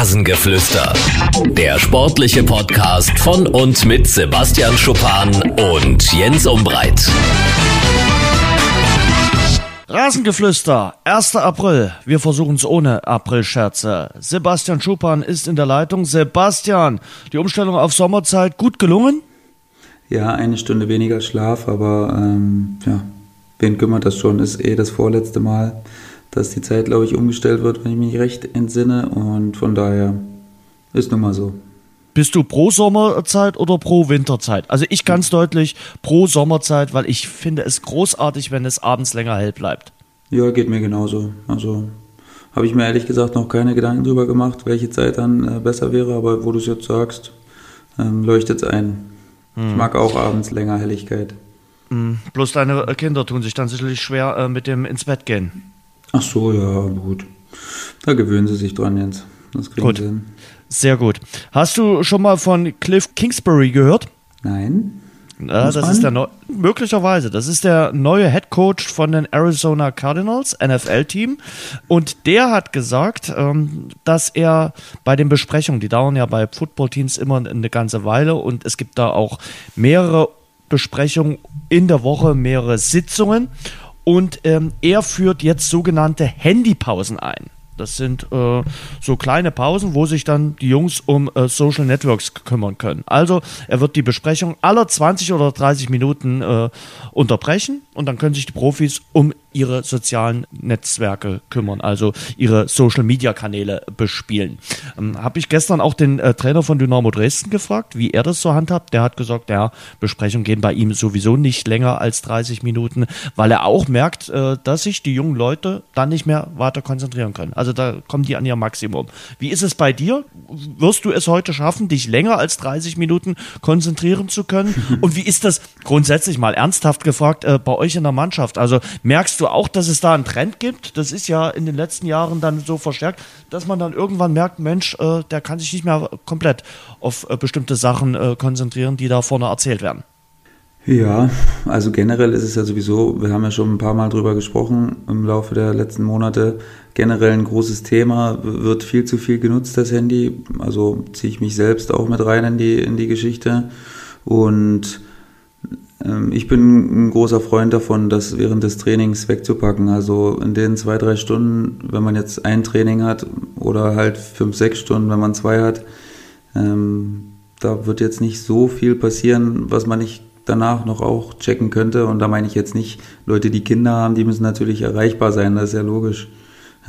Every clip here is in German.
Rasengeflüster. Der sportliche Podcast von und mit Sebastian Schuppan und Jens Umbreit. Rasengeflüster, 1. April. Wir versuchen es ohne Aprilscherze. Sebastian Schuppan ist in der Leitung. Sebastian, die Umstellung auf Sommerzeit gut gelungen? Ja, eine Stunde weniger Schlaf, aber ähm, ja, wen kümmert das schon? Ist eh das vorletzte Mal dass die Zeit, glaube ich, umgestellt wird, wenn ich mich recht entsinne. Und von daher ist nun mal so. Bist du pro Sommerzeit oder pro Winterzeit? Also ich ganz deutlich pro Sommerzeit, weil ich finde es großartig, wenn es abends länger hell bleibt. Ja, geht mir genauso. Also habe ich mir ehrlich gesagt noch keine Gedanken drüber gemacht, welche Zeit dann äh, besser wäre, aber wo du es jetzt sagst, ähm, leuchtet es ein. Hm. Ich mag auch abends länger Helligkeit. Hm. Bloß deine Kinder tun sich dann sicherlich schwer äh, mit dem ins Bett gehen. Ach so, ja, gut. Da gewöhnen sie sich dran, Jens. Das kriegen gut. sie hin. Sehr gut. Hast du schon mal von Cliff Kingsbury gehört? Nein. Ja, das ist der Neu möglicherweise. Das ist der neue Head Coach von den Arizona Cardinals, NFL-Team. Und der hat gesagt, ähm, dass er bei den Besprechungen, die dauern ja bei Football-Teams immer eine ganze Weile und es gibt da auch mehrere Besprechungen in der Woche, mehrere Sitzungen. Und ähm, er führt jetzt sogenannte Handypausen ein. Das sind äh, so kleine Pausen, wo sich dann die Jungs um äh, Social Networks kümmern können. Also er wird die Besprechung aller 20 oder 30 Minuten äh, unterbrechen und dann können sich die Profis um ihre sozialen Netzwerke kümmern, also ihre Social-Media-Kanäle bespielen. Ähm, Habe ich gestern auch den äh, Trainer von Dynamo Dresden gefragt, wie er das so handhabt. Der hat gesagt, ja, Besprechungen gehen bei ihm sowieso nicht länger als 30 Minuten, weil er auch merkt, äh, dass sich die jungen Leute dann nicht mehr weiter konzentrieren können. Also da kommen die an ihr Maximum. Wie ist es bei dir? Wirst du es heute schaffen, dich länger als 30 Minuten konzentrieren zu können? Und wie ist das grundsätzlich mal ernsthaft gefragt äh, bei euch in der Mannschaft? Also merkst du auch, dass es da einen Trend gibt? Das ist ja in den letzten Jahren dann so verstärkt, dass man dann irgendwann merkt, Mensch, äh, der kann sich nicht mehr komplett auf äh, bestimmte Sachen äh, konzentrieren, die da vorne erzählt werden. Ja, also generell ist es ja sowieso, wir haben ja schon ein paar Mal drüber gesprochen im Laufe der letzten Monate, generell ein großes Thema, wird viel zu viel genutzt, das Handy. Also ziehe ich mich selbst auch mit rein in die, in die Geschichte. Und ich bin ein großer Freund davon, das während des Trainings wegzupacken. Also in den zwei, drei Stunden, wenn man jetzt ein Training hat oder halt fünf, sechs Stunden, wenn man zwei hat, ähm, da wird jetzt nicht so viel passieren, was man nicht danach noch auch checken könnte. Und da meine ich jetzt nicht Leute, die Kinder haben, die müssen natürlich erreichbar sein, das ist ja logisch.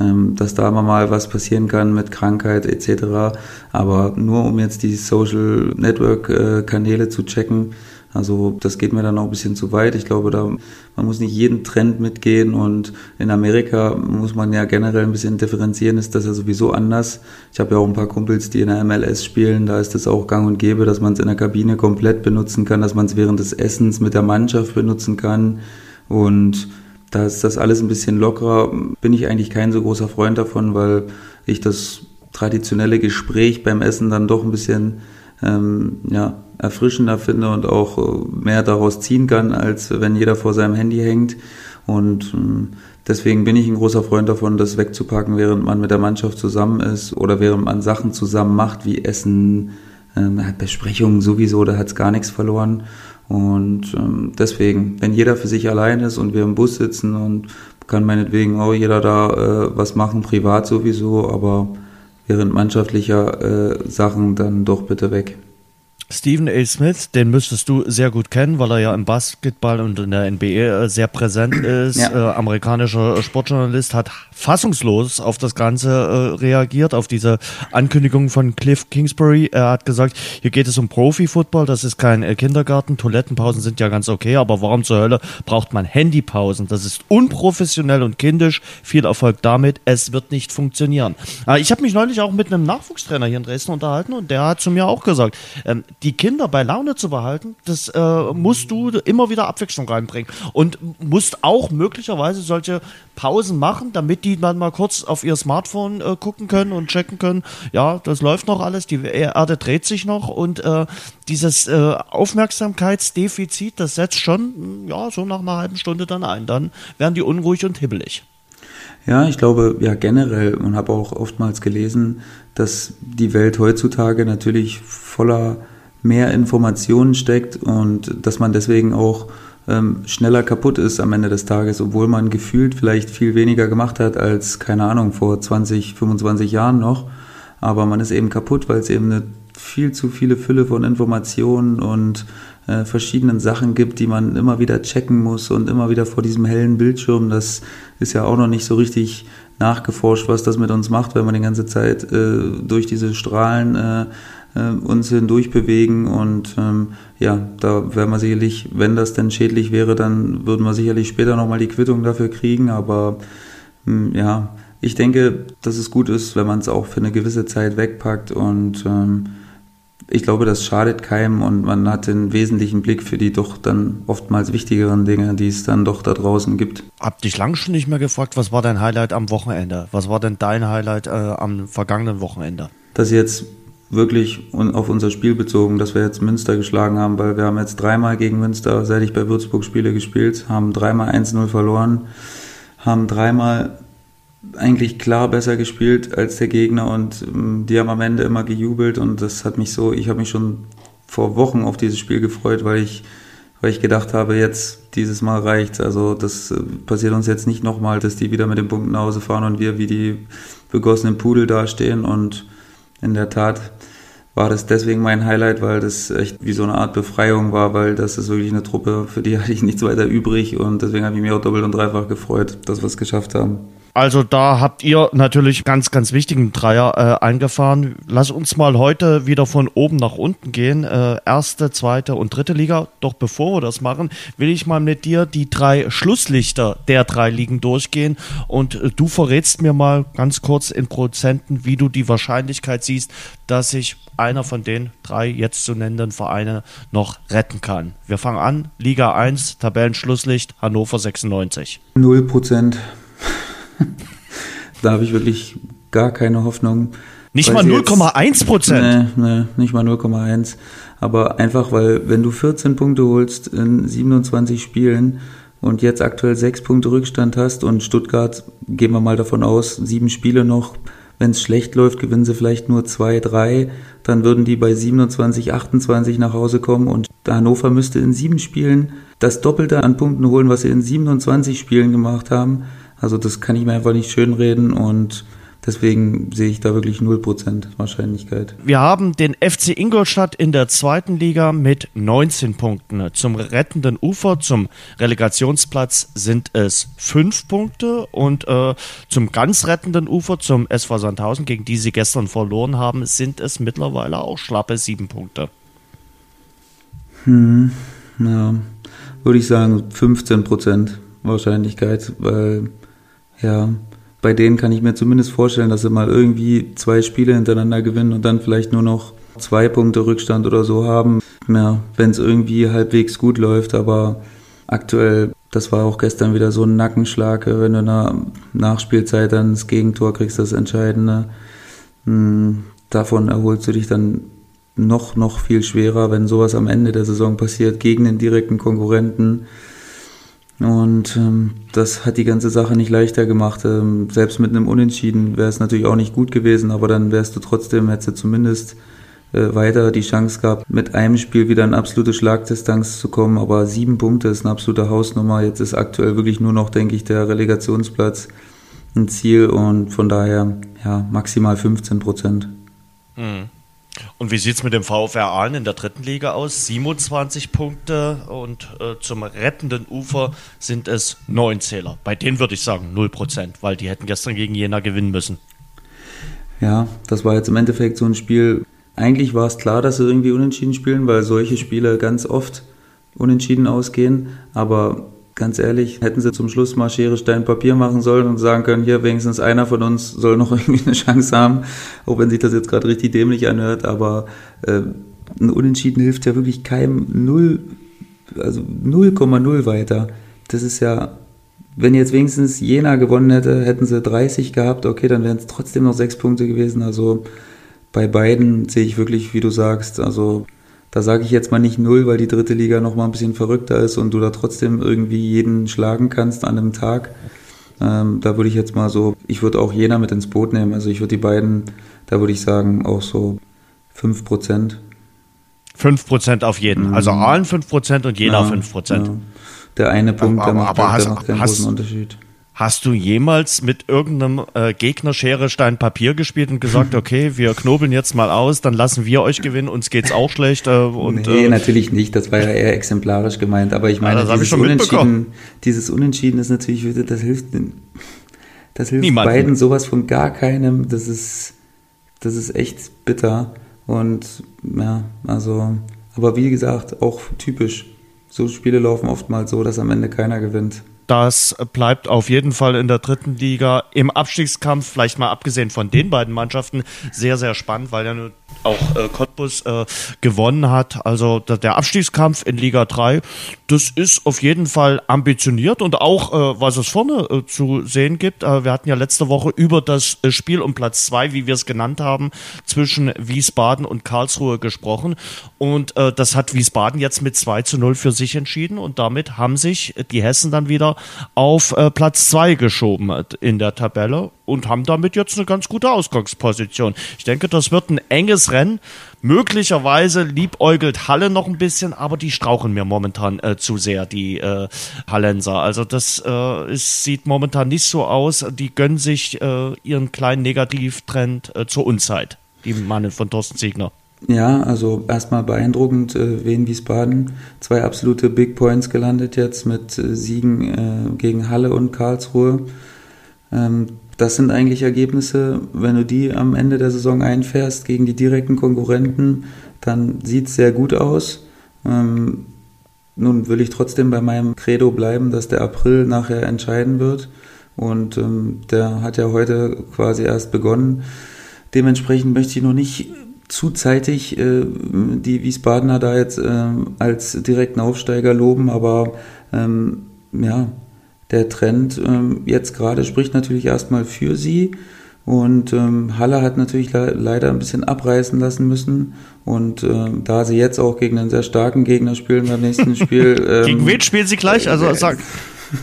Ähm, dass da immer mal was passieren kann mit Krankheit etc. Aber nur um jetzt die Social Network äh, Kanäle zu checken, also das geht mir dann auch ein bisschen zu weit. Ich glaube, da man muss nicht jeden Trend mitgehen und in Amerika muss man ja generell ein bisschen differenzieren, ist das ja sowieso anders. Ich habe ja auch ein paar Kumpels, die in der MLS spielen, da ist es auch gang und gäbe, dass man es in der Kabine komplett benutzen kann, dass man es während des Essens mit der Mannschaft benutzen kann und da ist das alles ein bisschen lockerer. Bin ich eigentlich kein so großer Freund davon, weil ich das traditionelle Gespräch beim Essen dann doch ein bisschen ähm, ja, erfrischender finde und auch äh, mehr daraus ziehen kann, als wenn jeder vor seinem Handy hängt. Und ähm, deswegen bin ich ein großer Freund davon, das wegzupacken, während man mit der Mannschaft zusammen ist oder während man Sachen zusammen macht, wie Essen, ähm, Besprechungen sowieso, da hat es gar nichts verloren. Und ähm, deswegen, wenn jeder für sich allein ist und wir im Bus sitzen und kann meinetwegen auch jeder da äh, was machen, privat sowieso, aber während mannschaftlicher äh, Sachen dann doch bitte weg. Stephen A. Smith, den müsstest du sehr gut kennen, weil er ja im Basketball und in der NBA äh, sehr präsent ist. Ja. Äh, amerikanischer Sportjournalist hat fassungslos auf das Ganze äh, reagiert, auf diese Ankündigung von Cliff Kingsbury. Er hat gesagt, hier geht es um Profi-Football, das ist kein äh, Kindergarten. Toilettenpausen sind ja ganz okay, aber warum zur Hölle braucht man Handypausen? Das ist unprofessionell und kindisch. Viel Erfolg damit. Es wird nicht funktionieren. Äh, ich habe mich neulich auch mit einem Nachwuchstrainer hier in Dresden unterhalten und der hat zu mir auch gesagt, ähm, die Kinder bei Laune zu behalten, das äh, musst du immer wieder Abwechslung reinbringen und musst auch möglicherweise solche Pausen machen, damit die dann mal kurz auf ihr Smartphone äh, gucken können und checken können, ja, das läuft noch alles, die Erde dreht sich noch und äh, dieses äh, Aufmerksamkeitsdefizit, das setzt schon, ja, so nach einer halben Stunde dann ein. Dann werden die unruhig und hibbelig. Ja, ich glaube, ja generell und habe auch oftmals gelesen, dass die Welt heutzutage natürlich voller mehr Informationen steckt und dass man deswegen auch ähm, schneller kaputt ist am Ende des Tages, obwohl man gefühlt vielleicht viel weniger gemacht hat als, keine Ahnung, vor 20, 25 Jahren noch. Aber man ist eben kaputt, weil es eben eine viel zu viele Fülle von Informationen und äh, verschiedenen Sachen gibt, die man immer wieder checken muss und immer wieder vor diesem hellen Bildschirm. Das ist ja auch noch nicht so richtig nachgeforscht, was das mit uns macht, wenn man die ganze Zeit äh, durch diese Strahlen äh, uns hindurch bewegen und ähm, ja, da werden wir sicherlich, wenn das denn schädlich wäre, dann würden wir sicherlich später nochmal die Quittung dafür kriegen, aber ähm, ja, ich denke, dass es gut ist, wenn man es auch für eine gewisse Zeit wegpackt und ähm, ich glaube, das schadet keinem und man hat den wesentlichen Blick für die doch dann oftmals wichtigeren Dinge, die es dann doch da draußen gibt. Hab dich lang schon nicht mehr gefragt, was war dein Highlight am Wochenende? Was war denn dein Highlight äh, am vergangenen Wochenende? Dass jetzt wirklich auf unser Spiel bezogen, dass wir jetzt Münster geschlagen haben, weil wir haben jetzt dreimal gegen Münster, seit ich bei Würzburg spiele, gespielt, haben dreimal 1-0 verloren, haben dreimal eigentlich klar besser gespielt als der Gegner und ähm, die haben am Ende immer gejubelt und das hat mich so, ich habe mich schon vor Wochen auf dieses Spiel gefreut, weil ich, weil ich gedacht habe, jetzt dieses Mal reicht. Also das äh, passiert uns jetzt nicht nochmal, dass die wieder mit den Punkten nach Hause fahren und wir wie die begossenen Pudel dastehen und in der Tat war das deswegen mein Highlight, weil das echt wie so eine Art Befreiung war, weil das ist wirklich eine Truppe, für die hatte ich nichts weiter übrig und deswegen habe ich mich auch doppelt und dreifach gefreut, dass wir es geschafft haben. Also da habt ihr natürlich ganz, ganz wichtigen Dreier äh, eingefahren. Lass uns mal heute wieder von oben nach unten gehen. Äh, erste, zweite und dritte Liga. Doch bevor wir das machen, will ich mal mit dir die drei Schlusslichter der drei Ligen durchgehen. Und äh, du verrätst mir mal ganz kurz in Prozenten, wie du die Wahrscheinlichkeit siehst, dass sich einer von den drei jetzt zu nennenden Vereine noch retten kann. Wir fangen an. Liga 1, Tabellenschlusslicht, Hannover 96. Null Prozent da habe ich wirklich gar keine Hoffnung. Nicht mal 0,1 Prozent? Nee, nee, nicht mal 0,1. Aber einfach, weil wenn du 14 Punkte holst in 27 Spielen und jetzt aktuell 6 Punkte Rückstand hast und Stuttgart, gehen wir mal davon aus, sieben Spiele noch, wenn es schlecht läuft, gewinnen sie vielleicht nur 2, 3, dann würden die bei 27, 28 nach Hause kommen und Hannover müsste in sieben Spielen das Doppelte an Punkten holen, was sie in 27 Spielen gemacht haben. Also das kann ich mir einfach nicht schönreden und deswegen sehe ich da wirklich 0% Wahrscheinlichkeit. Wir haben den FC Ingolstadt in der zweiten Liga mit 19 Punkten. Zum rettenden Ufer, zum Relegationsplatz sind es 5 Punkte und äh, zum ganz rettenden Ufer, zum SV Sandhausen, gegen die sie gestern verloren haben, sind es mittlerweile auch schlappe 7 Punkte. Hm, ja, würde ich sagen 15% Wahrscheinlichkeit, weil ja, bei denen kann ich mir zumindest vorstellen, dass sie mal irgendwie zwei Spiele hintereinander gewinnen und dann vielleicht nur noch zwei Punkte Rückstand oder so haben. Ja, wenn es irgendwie halbwegs gut läuft, aber aktuell, das war auch gestern wieder so ein Nackenschlag, wenn du in der Nachspielzeit dann das Gegentor kriegst, das Entscheidende. Hm, davon erholst du dich dann noch, noch viel schwerer, wenn sowas am Ende der Saison passiert, gegen den direkten Konkurrenten. Und ähm, das hat die ganze Sache nicht leichter gemacht. Ähm, selbst mit einem Unentschieden wäre es natürlich auch nicht gut gewesen, aber dann wärst du trotzdem, hättest du zumindest äh, weiter die Chance gehabt, mit einem Spiel wieder in absolute Schlagdistanz zu kommen. Aber sieben Punkte ist eine absolute Hausnummer. Jetzt ist aktuell wirklich nur noch, denke ich, der Relegationsplatz ein Ziel und von daher ja maximal 15 Prozent. Mhm. Und wie sieht es mit dem VfR Aalen in der dritten Liga aus? 27 Punkte und äh, zum rettenden Ufer sind es neun Zähler. Bei denen würde ich sagen 0 Prozent, weil die hätten gestern gegen Jena gewinnen müssen. Ja, das war jetzt im Endeffekt so ein Spiel. Eigentlich war es klar, dass sie irgendwie unentschieden spielen, weil solche Spiele ganz oft unentschieden ausgehen. Aber Ganz ehrlich, hätten sie zum Schluss mal Schere, Stein, Papier machen sollen und sagen können, hier wenigstens einer von uns soll noch irgendwie eine Chance haben, auch wenn sich das jetzt gerade richtig dämlich anhört, aber äh, ein Unentschieden hilft ja wirklich keinem null, also 0,0 weiter. Das ist ja, wenn jetzt wenigstens Jena gewonnen hätte, hätten sie 30 gehabt, okay, dann wären es trotzdem noch sechs Punkte gewesen. Also bei beiden sehe ich wirklich, wie du sagst, also da sage ich jetzt mal nicht null, weil die dritte Liga noch mal ein bisschen verrückter ist und du da trotzdem irgendwie jeden schlagen kannst an einem Tag. Ähm, da würde ich jetzt mal so, ich würde auch Jena mit ins Boot nehmen. Also ich würde die beiden, da würde ich sagen, auch so 5 Prozent. 5 Prozent auf jeden. Mhm. Also Aalen 5 Prozent und Jena ja, 5 Prozent. Ja. Der eine Punkt, aber, der macht, aber hast, der macht keinen hast, großen Unterschied. Hast du jemals mit irgendeinem äh, Gegner Schere, Stein, Papier gespielt und gesagt, okay, wir knobeln jetzt mal aus, dann lassen wir euch gewinnen, uns geht's auch schlecht? Äh, und, nee, äh, natürlich nicht, das war ja eher exemplarisch gemeint, aber ich meine, ja, dieses, Unentschieden, dieses Unentschieden ist natürlich, das hilft, das hilft Niemanden. beiden sowas von gar keinem, das ist, das ist echt bitter und ja, also, aber wie gesagt, auch typisch. So Spiele laufen oftmals so, dass am Ende keiner gewinnt. Das bleibt auf jeden Fall in der dritten Liga im Abstiegskampf, vielleicht mal abgesehen von den beiden Mannschaften, sehr, sehr spannend, weil ja nur auch äh, Cottbus äh, gewonnen hat. Also der, Abstiegskampf in Liga 3, das ist auf jeden Fall ambitioniert und auch, äh, was es vorne äh, zu sehen gibt. Äh, wir hatten ja letzte Woche über das äh, Spiel um Platz 2, wie wir es genannt haben, zwischen Wiesbaden und Karlsruhe gesprochen. Und das hat Wiesbaden jetzt mit 2 zu 0 für sich entschieden und damit haben sich die Hessen dann wieder auf Platz 2 geschoben in der Tabelle und haben damit jetzt eine ganz gute Ausgangsposition. Ich denke, das wird ein enges Rennen. Möglicherweise liebäugelt Halle noch ein bisschen, aber die strauchen mir momentan äh, zu sehr, die äh, Hallenser. Also das äh, ist, sieht momentan nicht so aus. Die gönnen sich äh, ihren kleinen Negativtrend äh, zur Unzeit, die Mannen von Thorsten Siegner. Ja, also erstmal beeindruckend, äh, Wien Wiesbaden, zwei absolute Big Points gelandet jetzt mit äh, Siegen äh, gegen Halle und Karlsruhe. Ähm, das sind eigentlich Ergebnisse, wenn du die am Ende der Saison einfährst gegen die direkten Konkurrenten, dann sieht es sehr gut aus. Ähm, nun will ich trotzdem bei meinem Credo bleiben, dass der April nachher entscheiden wird. Und ähm, der hat ja heute quasi erst begonnen. Dementsprechend möchte ich noch nicht zu zeitig äh, die Wiesbadener da jetzt äh, als direkten Aufsteiger loben, aber ähm, ja, der Trend ähm, jetzt gerade spricht natürlich erstmal für sie. Und ähm, Halle hat natürlich le leider ein bisschen abreißen lassen müssen. Und ähm, da sie jetzt auch gegen einen sehr starken Gegner spielen beim nächsten Spiel. Ähm, gegen wen spielen sie gleich? Also äh, sag.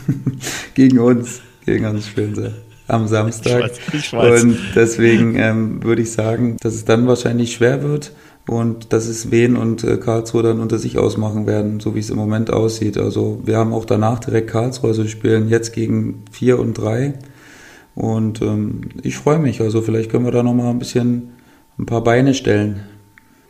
gegen uns. Gegen uns spielen sie am Samstag. Ich weiß, ich weiß. Und deswegen ähm, würde ich sagen, dass es dann wahrscheinlich schwer wird und dass es Wien und äh, Karlsruhe dann unter sich ausmachen werden, so wie es im Moment aussieht. Also wir haben auch danach direkt Karlsruhe, also wir spielen jetzt gegen vier und drei und ähm, ich freue mich. Also vielleicht können wir da nochmal ein bisschen ein paar Beine stellen.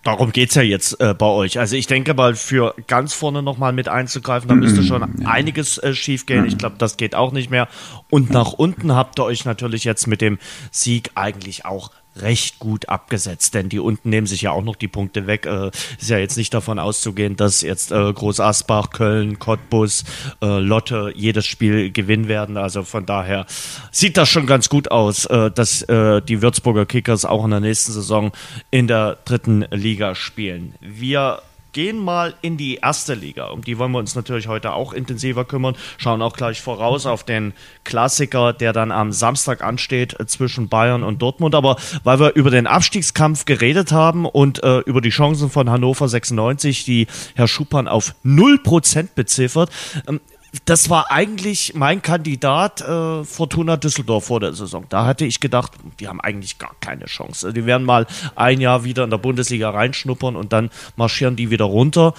Darum geht es ja jetzt äh, bei euch. Also ich denke mal, für ganz vorne nochmal mit einzugreifen, da müsste schon ja. einiges äh, schief gehen. Ich glaube, das geht auch nicht mehr. Und nach unten habt ihr euch natürlich jetzt mit dem Sieg eigentlich auch recht gut abgesetzt, denn die unten nehmen sich ja auch noch die Punkte weg. Äh, ist ja jetzt nicht davon auszugehen, dass jetzt äh, Groß Asbach, Köln, Cottbus, äh, Lotte jedes Spiel gewinnen werden. Also von daher sieht das schon ganz gut aus, äh, dass äh, die Würzburger Kickers auch in der nächsten Saison in der dritten Liga spielen. Wir gehen mal in die erste Liga. Um die wollen wir uns natürlich heute auch intensiver kümmern. Schauen auch gleich voraus auf den Klassiker, der dann am Samstag ansteht zwischen Bayern und Dortmund. Aber weil wir über den Abstiegskampf geredet haben und äh, über die Chancen von Hannover 96, die Herr Schuppan auf 0% beziffert, ähm, das war eigentlich mein Kandidat äh, Fortuna Düsseldorf vor der Saison. Da hatte ich gedacht, die haben eigentlich gar keine Chance. Die werden mal ein Jahr wieder in der Bundesliga reinschnuppern und dann marschieren die wieder runter.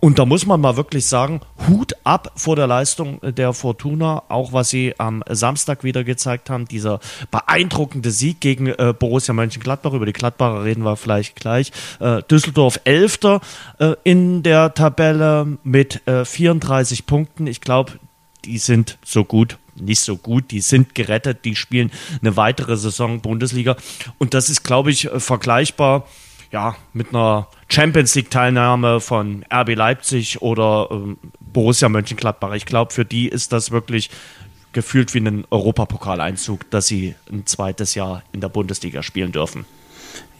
Und da muss man mal wirklich sagen, Hut ab vor der Leistung der Fortuna, auch was sie am Samstag wieder gezeigt haben. Dieser beeindruckende Sieg gegen äh, Borussia Mönchengladbach. Über die Gladbacher reden wir vielleicht gleich. Äh, Düsseldorf Elfter äh, in der Tabelle mit 34 äh, Punkten. Ich glaube, die sind so gut nicht so gut, die sind gerettet, die spielen eine weitere Saison Bundesliga und das ist, glaube ich, äh, vergleichbar ja, mit einer Champions League-Teilnahme von RB Leipzig oder ähm, Borussia Mönchengladbach. Ich glaube, für die ist das wirklich gefühlt wie ein Europapokaleinzug, dass sie ein zweites Jahr in der Bundesliga spielen dürfen.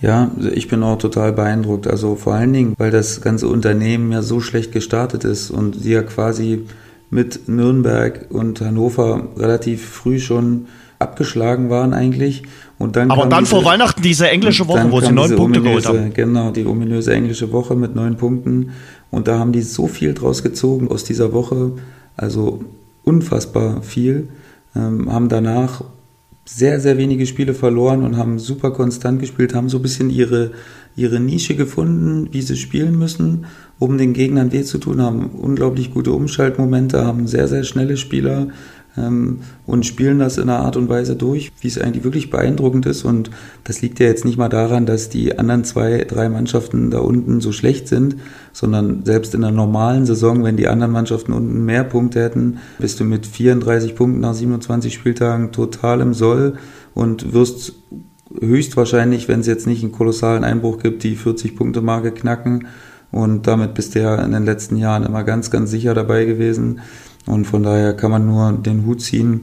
Ja, ich bin auch total beeindruckt. Also vor allen Dingen, weil das ganze Unternehmen ja so schlecht gestartet ist und sie ja quasi mit Nürnberg und Hannover relativ früh schon abgeschlagen waren eigentlich. Und dann Aber dann diese, vor Weihnachten diese englische Woche, wo sie neun Punkte geholt haben. Genau, die ominöse englische Woche mit neun Punkten. Und da haben die so viel draus gezogen aus dieser Woche. Also unfassbar viel. ähm, haben danach sehr, sehr wenige Spiele verloren und haben super konstant gespielt, haben so ein bisschen ihre, ihre Nische gefunden, wie sie spielen müssen, um den Gegnern weh zu tun, haben unglaublich gute Umschaltmomente, haben sehr, sehr schnelle Spieler, ähm, und spielen das in einer Art und Weise durch, wie es eigentlich wirklich beeindruckend ist. Und das liegt ja jetzt nicht mal daran, dass die anderen zwei, drei Mannschaften da unten so schlecht sind, sondern selbst in einer normalen Saison, wenn die anderen Mannschaften unten mehr Punkte hätten, bist du mit 34 Punkten nach 27 Spieltagen total im Soll und wirst höchstwahrscheinlich, wenn es jetzt nicht einen kolossalen Einbruch gibt, die 40-Punkte-Marke knacken. Und damit bist du ja in den letzten Jahren immer ganz, ganz sicher dabei gewesen. Und von daher kann man nur den Hut ziehen.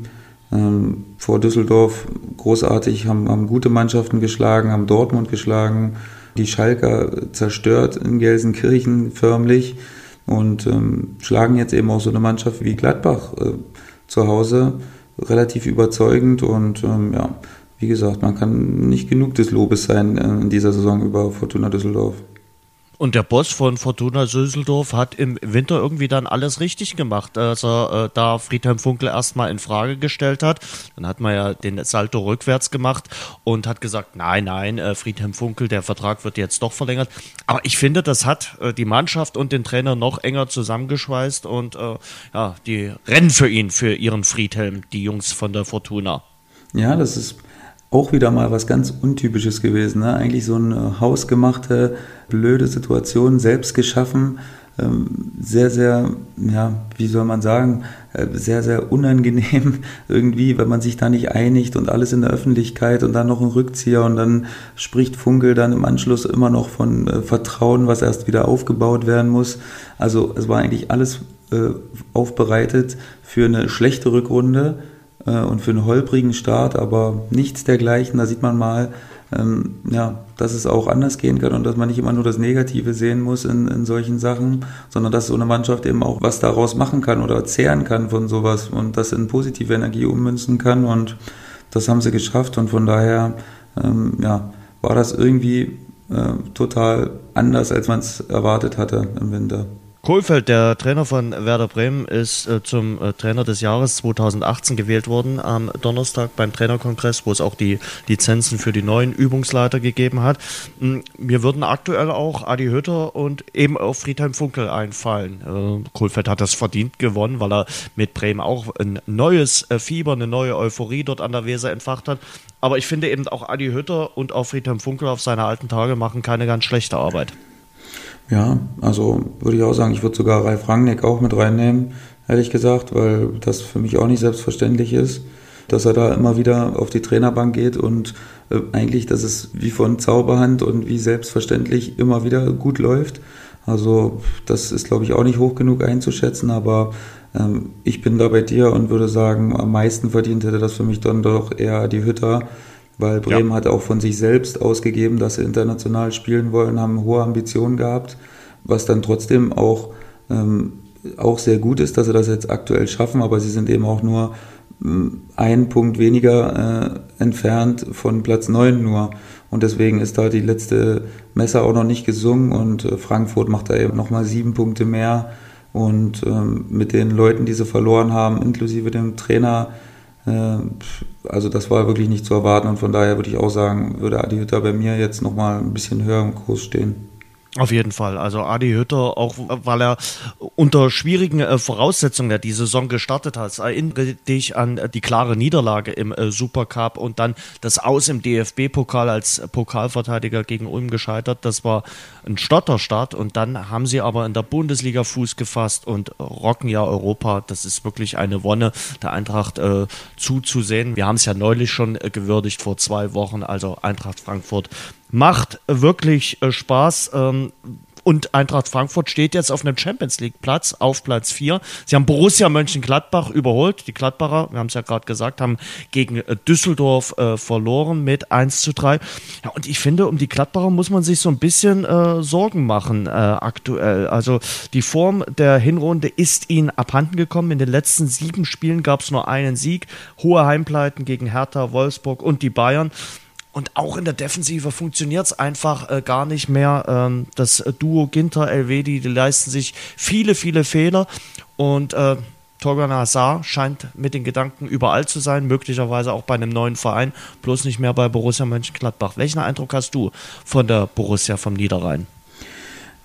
Ähm, vor Düsseldorf großartig, haben, haben gute Mannschaften geschlagen, haben Dortmund geschlagen, die Schalker zerstört in Gelsenkirchen förmlich und ähm, schlagen jetzt eben auch so eine Mannschaft wie Gladbach äh, zu Hause relativ überzeugend und ähm, ja, wie gesagt, man kann nicht genug des Lobes sein äh, in dieser Saison über Fortuna Düsseldorf. Und der Boss von Fortuna Düsseldorf hat im Winter irgendwie dann alles richtig gemacht, als er äh, da Friedhelm Funkel erstmal in Frage gestellt hat. Dann hat man ja den Salto rückwärts gemacht und hat gesagt, nein, nein, äh, Friedhelm Funkel, der Vertrag wird jetzt doch verlängert. Aber ich finde, das hat äh, die Mannschaft und den Trainer noch enger zusammengeschweißt und äh, ja, die rennen für ihn, für ihren Friedhelm, die Jungs von der Fortuna. Ja, das ist auch wieder mal was ganz Untypisches gewesen. Ne? Eigentlich so eine hausgemachte, blöde Situation, selbst geschaffen. Ähm, sehr, sehr, ja, wie soll man sagen, äh, sehr, sehr unangenehm irgendwie, wenn man sich da nicht einigt und alles in der Öffentlichkeit und dann noch ein Rückzieher und dann spricht Funkel dann im Anschluss immer noch von äh, Vertrauen, was erst wieder aufgebaut werden muss. Also es war eigentlich alles äh, aufbereitet für eine schlechte Rückrunde äh, und für einen holprigen Start, aber nichts dergleichen. Da sieht man mal, ähm, ja, dass es auch anders gehen kann und dass man nicht immer nur das Negative sehen muss in, in solchen Sachen, sondern dass so eine Mannschaft eben auch was daraus machen kann oder zehren kann von sowas und das in positive Energie ummünzen kann und das haben sie geschafft und von daher ähm, ja, war das irgendwie äh, total anders, als man es erwartet hatte im Winter. Kohlfeld, der Trainer von Werder Bremen, ist äh, zum äh, Trainer des Jahres 2018 gewählt worden am Donnerstag beim Trainerkongress, wo es auch die Lizenzen für die neuen Übungsleiter gegeben hat. Hm, mir würden aktuell auch Adi Hütter und eben auch Friedhelm Funkel einfallen. Äh, Kohlfeld hat das verdient gewonnen, weil er mit Bremen auch ein neues äh, Fieber, eine neue Euphorie dort an der Weser entfacht hat. Aber ich finde eben auch Adi Hütter und auch Friedhelm Funkel auf seine alten Tage machen keine ganz schlechte Arbeit. Ja, also würde ich auch sagen, ich würde sogar Ralf Rangnick auch mit reinnehmen, ehrlich gesagt, weil das für mich auch nicht selbstverständlich ist, dass er da immer wieder auf die Trainerbank geht und äh, eigentlich, dass es wie von Zauberhand und wie selbstverständlich immer wieder gut läuft. Also das ist, glaube ich, auch nicht hoch genug einzuschätzen, aber ähm, ich bin da bei dir und würde sagen, am meisten verdient hätte das für mich dann doch eher die Hütter, weil Bremen ja. hat auch von sich selbst ausgegeben, dass sie international spielen wollen, haben hohe Ambitionen gehabt, was dann trotzdem auch, ähm, auch sehr gut ist, dass sie das jetzt aktuell schaffen, aber sie sind eben auch nur ähm, einen Punkt weniger äh, entfernt von Platz 9 nur. Und deswegen ist da die letzte Messer auch noch nicht gesungen und äh, Frankfurt macht da eben nochmal sieben Punkte mehr. Und ähm, mit den Leuten, die sie verloren haben, inklusive dem Trainer, äh, also das war wirklich nicht zu erwarten und von daher würde ich auch sagen, würde Adi Hütter bei mir jetzt nochmal ein bisschen höher im Kurs stehen. Auf jeden Fall. Also Adi Hütter, auch weil er unter schwierigen äh, Voraussetzungen ja die Saison gestartet hat. Erinnere dich an die klare Niederlage im äh, Supercup und dann das Aus im DFB-Pokal als Pokalverteidiger gegen Ulm gescheitert. Das war ein Stotterstart und dann haben sie aber in der Bundesliga Fuß gefasst und rocken ja Europa. Das ist wirklich eine Wonne, der Eintracht äh, zuzusehen. Wir haben es ja neulich schon äh, gewürdigt vor zwei Wochen. Also Eintracht Frankfurt macht wirklich äh, Spaß. Ähm, und Eintracht Frankfurt steht jetzt auf einem Champions League Platz, auf Platz 4. Sie haben Borussia Mönchengladbach überholt. Die Gladbacher, wir haben es ja gerade gesagt, haben gegen äh, Düsseldorf äh, verloren mit 1 zu 3. Ja, und ich finde, um die Gladbacher muss man sich so ein bisschen äh, Sorgen machen äh, aktuell. Also die Form der Hinrunde ist ihnen abhanden gekommen. In den letzten sieben Spielen gab es nur einen Sieg. Hohe Heimpleiten gegen Hertha, Wolfsburg und die Bayern. Und auch in der Defensive funktioniert es einfach äh, gar nicht mehr. Ähm, das Duo Ginter, Elvedi, die leisten sich viele, viele Fehler. Und äh, Torgan Hazard scheint mit den Gedanken überall zu sein, möglicherweise auch bei einem neuen Verein, bloß nicht mehr bei Borussia Mönchengladbach. Welchen Eindruck hast du von der Borussia vom Niederrhein?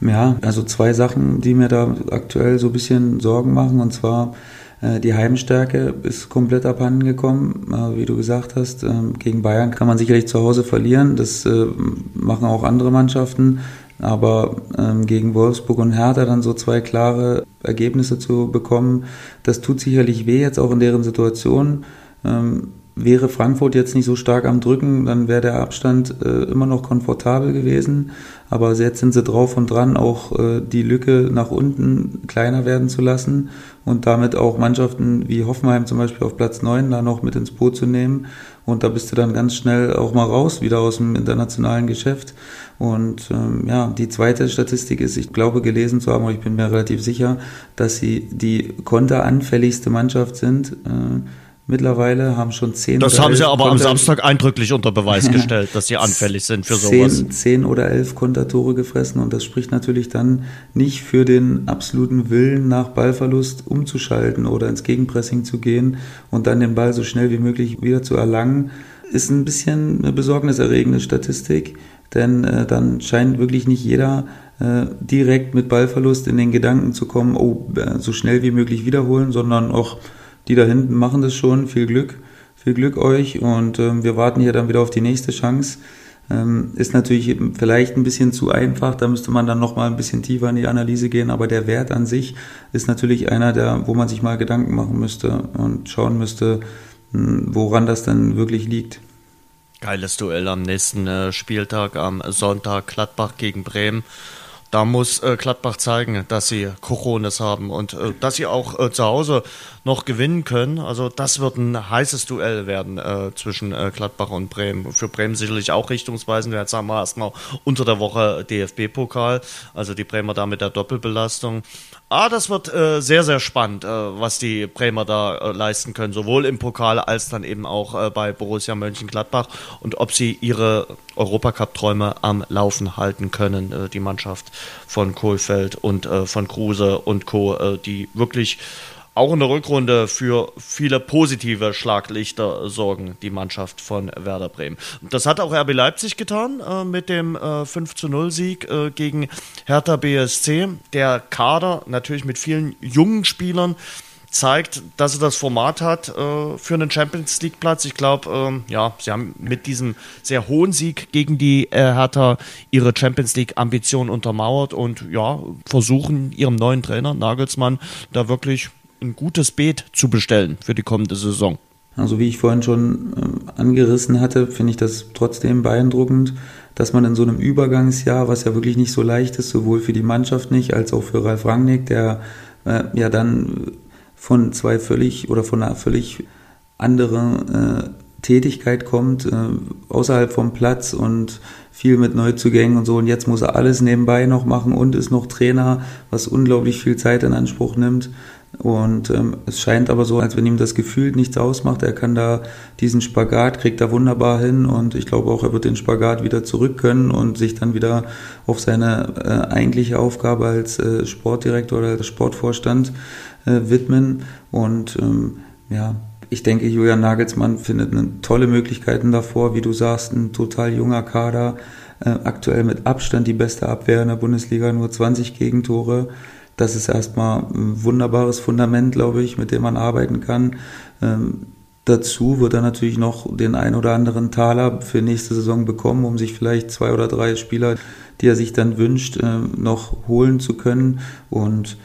Ja, also zwei Sachen, die mir da aktuell so ein bisschen Sorgen machen. Und zwar äh, die Heimstärke ist komplett abhanden gekommen. Äh, wie du gesagt hast, äh, gegen Bayern kann man sicherlich zu Hause verlieren. Das äh, machen auch andere Mannschaften. Aber ähm, gegen Wolfsburg und Hertha dann so zwei klare Ergebnisse zu bekommen, das tut sicherlich weh, jetzt auch in deren Situation. Wäre Frankfurt jetzt nicht so stark am Drücken, dann wäre der Abstand äh, immer noch komfortabel gewesen. Aber jetzt sind sie drauf und dran, auch äh, die Lücke nach unten kleiner werden zu lassen und damit auch Mannschaften wie Hoffenheim zum Beispiel auf Platz 9 da noch mit ins Boot zu nehmen. Und da bist du dann ganz schnell auch mal raus, wieder aus dem internationalen Geschäft. Und ähm, ja, die zweite Statistik ist, ich glaube gelesen zu haben, aber ich bin mir relativ sicher, dass sie die konteranfälligste Mannschaft sind. Äh, mittlerweile, haben schon zehn. Das haben sie aber Konter am Samstag eindrücklich unter Beweis gestellt, dass sie anfällig sind für sowas. Zehn, zehn oder elf Kontertore gefressen und das spricht natürlich dann nicht für den absoluten Willen, nach Ballverlust umzuschalten oder ins Gegenpressing zu gehen und dann den Ball so schnell wie möglich wieder zu erlangen. Ist ein bisschen eine besorgniserregende Statistik, denn äh, dann scheint wirklich nicht jeder äh, direkt mit Ballverlust in den Gedanken zu kommen, oh, äh, so schnell wie möglich wiederholen, sondern auch die da hinten machen das schon. Viel Glück, viel Glück euch und ähm, wir warten hier dann wieder auf die nächste Chance. Ähm, ist natürlich vielleicht ein bisschen zu einfach, da müsste man dann nochmal ein bisschen tiefer in die Analyse gehen, aber der Wert an sich ist natürlich einer, der, wo man sich mal Gedanken machen müsste und schauen müsste, hm, woran das dann wirklich liegt. Geiles Duell am nächsten äh, Spieltag, am Sonntag Gladbach gegen Bremen. Da muss äh, Gladbach zeigen, dass sie Cojones haben und äh, dass sie auch äh, zu Hause noch gewinnen können. Also das wird ein heißes Duell werden äh, zwischen äh, Gladbach und Bremen. Für Bremen sicherlich auch richtungsweisend. Jetzt haben wir erstmal unter der Woche DFB-Pokal, also die Bremer da mit der Doppelbelastung. Ah, das wird äh, sehr, sehr spannend, äh, was die Bremer da äh, leisten können, sowohl im Pokal als dann eben auch äh, bei Borussia Mönchengladbach und ob sie ihre Europacup-Träume am Laufen halten können, äh, die Mannschaft von Kohlfeld und äh, von Kruse und Co., die wirklich auch in der Rückrunde für viele positive Schlaglichter sorgen, die Mannschaft von Werder Bremen. Das hat auch RB Leipzig getan äh, mit dem äh, 5 zu 0 Sieg äh, gegen Hertha BSC. Der Kader natürlich mit vielen jungen Spielern zeigt, dass er das Format hat äh, für einen Champions League Platz. Ich glaube, ähm, ja, sie haben mit diesem sehr hohen Sieg gegen die äh, Hertha ihre Champions League Ambition untermauert und ja, versuchen ihrem neuen Trainer Nagelsmann da wirklich ein gutes Beet zu bestellen für die kommende Saison. Also wie ich vorhin schon äh, angerissen hatte, finde ich das trotzdem beeindruckend, dass man in so einem Übergangsjahr, was ja wirklich nicht so leicht ist, sowohl für die Mannschaft nicht, als auch für Ralf Rangnick, der äh, ja dann von zwei völlig oder von einer völlig anderen äh, Tätigkeit kommt, äh, außerhalb vom Platz und viel mit Neuzugängen und so. Und jetzt muss er alles nebenbei noch machen und ist noch Trainer, was unglaublich viel Zeit in Anspruch nimmt. Und ähm, es scheint aber so, als wenn ihm das Gefühl nichts ausmacht. Er kann da diesen Spagat, kriegt er wunderbar hin und ich glaube auch, er wird den Spagat wieder zurück können und sich dann wieder auf seine äh, eigentliche Aufgabe als äh, Sportdirektor oder als Sportvorstand äh, widmen. Und ähm, ja, ich denke, Julian Nagelsmann findet eine tolle Möglichkeiten davor, wie du sagst, ein total junger Kader, äh, aktuell mit Abstand die beste Abwehr in der Bundesliga, nur 20 Gegentore das ist erstmal ein wunderbares Fundament, glaube ich, mit dem man arbeiten kann. Ähm, dazu wird er natürlich noch den ein oder anderen Taler für nächste Saison bekommen, um sich vielleicht zwei oder drei Spieler, die er sich dann wünscht, äh, noch holen zu können. Und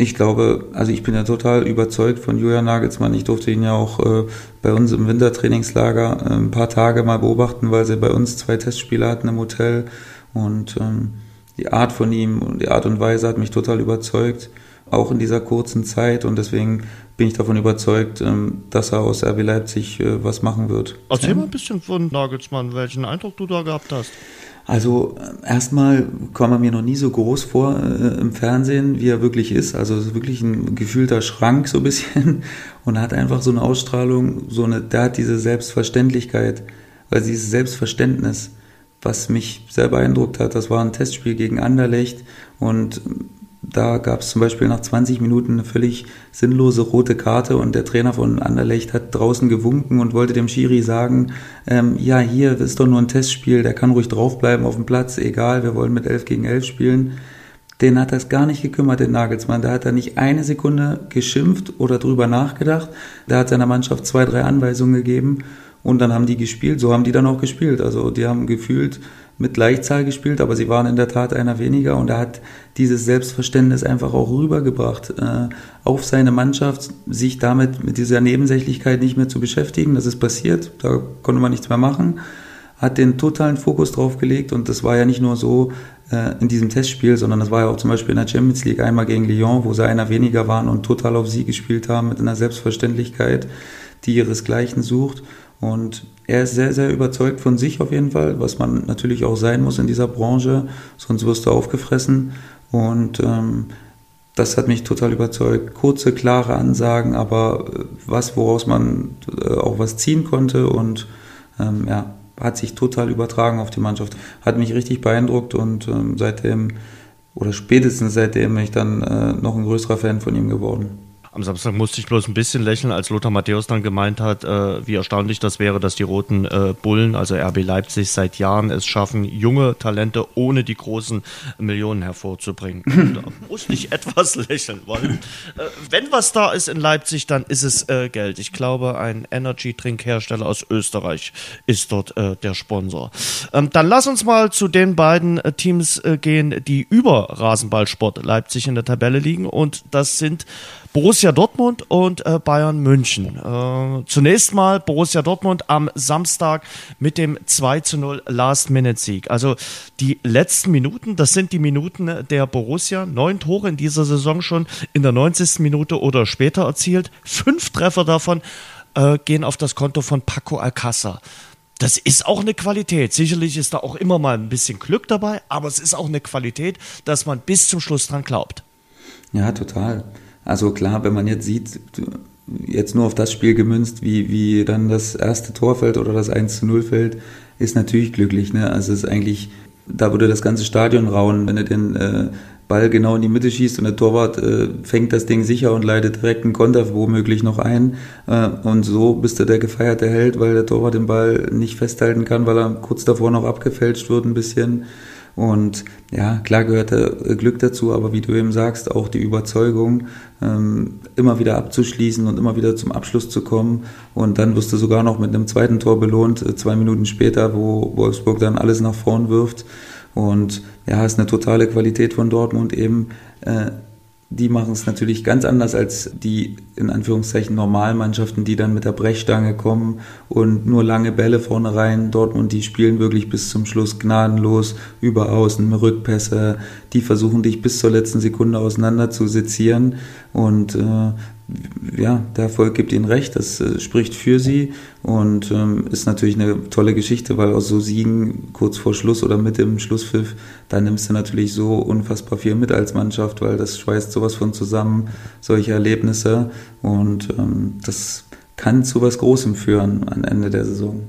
ich glaube, also ich bin ja total überzeugt von Julian Nagelsmann. Ich durfte ihn ja auch äh, bei uns im Wintertrainingslager äh, ein paar Tage mal beobachten, weil sie bei uns zwei Testspiele hatten im Hotel. Und ähm, die Art von ihm und die Art und Weise hat mich total überzeugt, auch in dieser kurzen Zeit. Und deswegen bin ich davon überzeugt, ähm, dass er aus RB Leipzig äh, was machen wird. Erzähl mal ein bisschen von Nagelsmann, welchen Eindruck du da gehabt hast. Also erstmal kam er mir noch nie so groß vor äh, im Fernsehen, wie er wirklich ist. Also es ist wirklich ein gefühlter Schrank so ein bisschen. Und hat einfach so eine Ausstrahlung, so eine, der hat diese Selbstverständlichkeit, weil dieses Selbstverständnis was mich sehr beeindruckt hat, das war ein Testspiel gegen Anderlecht. Und da gab es zum Beispiel nach 20 Minuten eine völlig sinnlose rote Karte und der Trainer von Anderlecht hat draußen gewunken und wollte dem Schiri sagen, ähm, ja, hier das ist doch nur ein Testspiel, der kann ruhig draufbleiben auf dem Platz, egal, wir wollen mit 11 gegen 11 spielen. Den hat das gar nicht gekümmert, den Nagelsmann. Da hat er nicht eine Sekunde geschimpft oder drüber nachgedacht. Da hat seiner Mannschaft zwei, drei Anweisungen gegeben und dann haben die gespielt. So haben die dann auch gespielt. Also die haben gefühlt mit Leichtzahl gespielt, aber sie waren in der Tat einer weniger und er hat dieses Selbstverständnis einfach auch rübergebracht äh, auf seine Mannschaft, sich damit mit dieser Nebensächlichkeit nicht mehr zu beschäftigen. Das ist passiert, da konnte man nichts mehr machen. Hat den totalen Fokus drauf gelegt und das war ja nicht nur so äh, in diesem Testspiel, sondern das war ja auch zum Beispiel in der Champions League einmal gegen Lyon, wo sie einer weniger waren und total auf sie gespielt haben mit einer Selbstverständlichkeit, die ihresgleichen sucht. Und er ist sehr, sehr überzeugt von sich auf jeden Fall, was man natürlich auch sein muss in dieser Branche, sonst wirst du aufgefressen. Und ähm, das hat mich total überzeugt. Kurze, klare Ansagen, aber äh, was, woraus man äh, auch was ziehen konnte und ähm, ja, hat sich total übertragen auf die Mannschaft. Hat mich richtig beeindruckt und ähm, seitdem oder spätestens seitdem bin ich dann äh, noch ein größerer Fan von ihm geworden. Am Samstag musste ich bloß ein bisschen lächeln, als Lothar Matthäus dann gemeint hat, äh, wie erstaunlich das wäre, dass die roten äh, Bullen, also RB Leipzig, seit Jahren es schaffen, junge Talente ohne die großen Millionen hervorzubringen. da musste ich etwas lächeln, weil äh, wenn was da ist in Leipzig, dann ist es äh, Geld. Ich glaube, ein Energy-Trinkhersteller aus Österreich ist dort äh, der Sponsor. Ähm, dann lass uns mal zu den beiden äh, Teams gehen, die über Rasenballsport Leipzig in der Tabelle liegen und das sind Borussia Dortmund und äh, Bayern München. Äh, zunächst mal Borussia Dortmund am Samstag mit dem 2 zu 0 Last-Minute-Sieg. Also die letzten Minuten, das sind die Minuten der Borussia. Neun Tore in dieser Saison schon in der 90. Minute oder später erzielt. Fünf Treffer davon äh, gehen auf das Konto von Paco Alcázar. Das ist auch eine Qualität. Sicherlich ist da auch immer mal ein bisschen Glück dabei, aber es ist auch eine Qualität, dass man bis zum Schluss dran glaubt. Ja, total. Also klar, wenn man jetzt sieht, jetzt nur auf das Spiel gemünzt, wie, wie dann das erste Tor fällt oder das 1 zu 0 fällt, ist natürlich glücklich. Ne? Also es ist eigentlich, da würde das ganze Stadion rauen, wenn er den äh, Ball genau in die Mitte schießt und der Torwart äh, fängt das Ding sicher und leitet direkt einen Konter womöglich noch ein. Äh, und so bist du der gefeierte Held, weil der Torwart den Ball nicht festhalten kann, weil er kurz davor noch abgefälscht wird ein bisschen. Und ja, klar gehört da Glück dazu, aber wie du eben sagst, auch die Überzeugung, ähm, immer wieder abzuschließen und immer wieder zum Abschluss zu kommen. Und dann wirst du sogar noch mit einem zweiten Tor belohnt, äh, zwei Minuten später, wo Wolfsburg dann alles nach vorn wirft. Und ja, ist eine totale Qualität von Dortmund eben. Äh, die machen es natürlich ganz anders als die in Anführungszeichen Normalmannschaften, die dann mit der Brechstange kommen und nur lange Bälle vorne rein. Dortmund, die spielen wirklich bis zum Schluss gnadenlos über Außen, Rückpässe. Die versuchen dich bis zur letzten Sekunde auseinander zu sezieren. Und äh, ja, der Erfolg gibt ihnen recht, das äh, spricht für sie. Und ähm, ist natürlich eine tolle Geschichte, weil aus so Siegen kurz vor Schluss oder mit dem Schlusspfiff, da nimmst du natürlich so unfassbar viel mit als Mannschaft, weil das schweißt sowas von zusammen, solche Erlebnisse. Und ähm, das kann zu was Großem führen am Ende der Saison.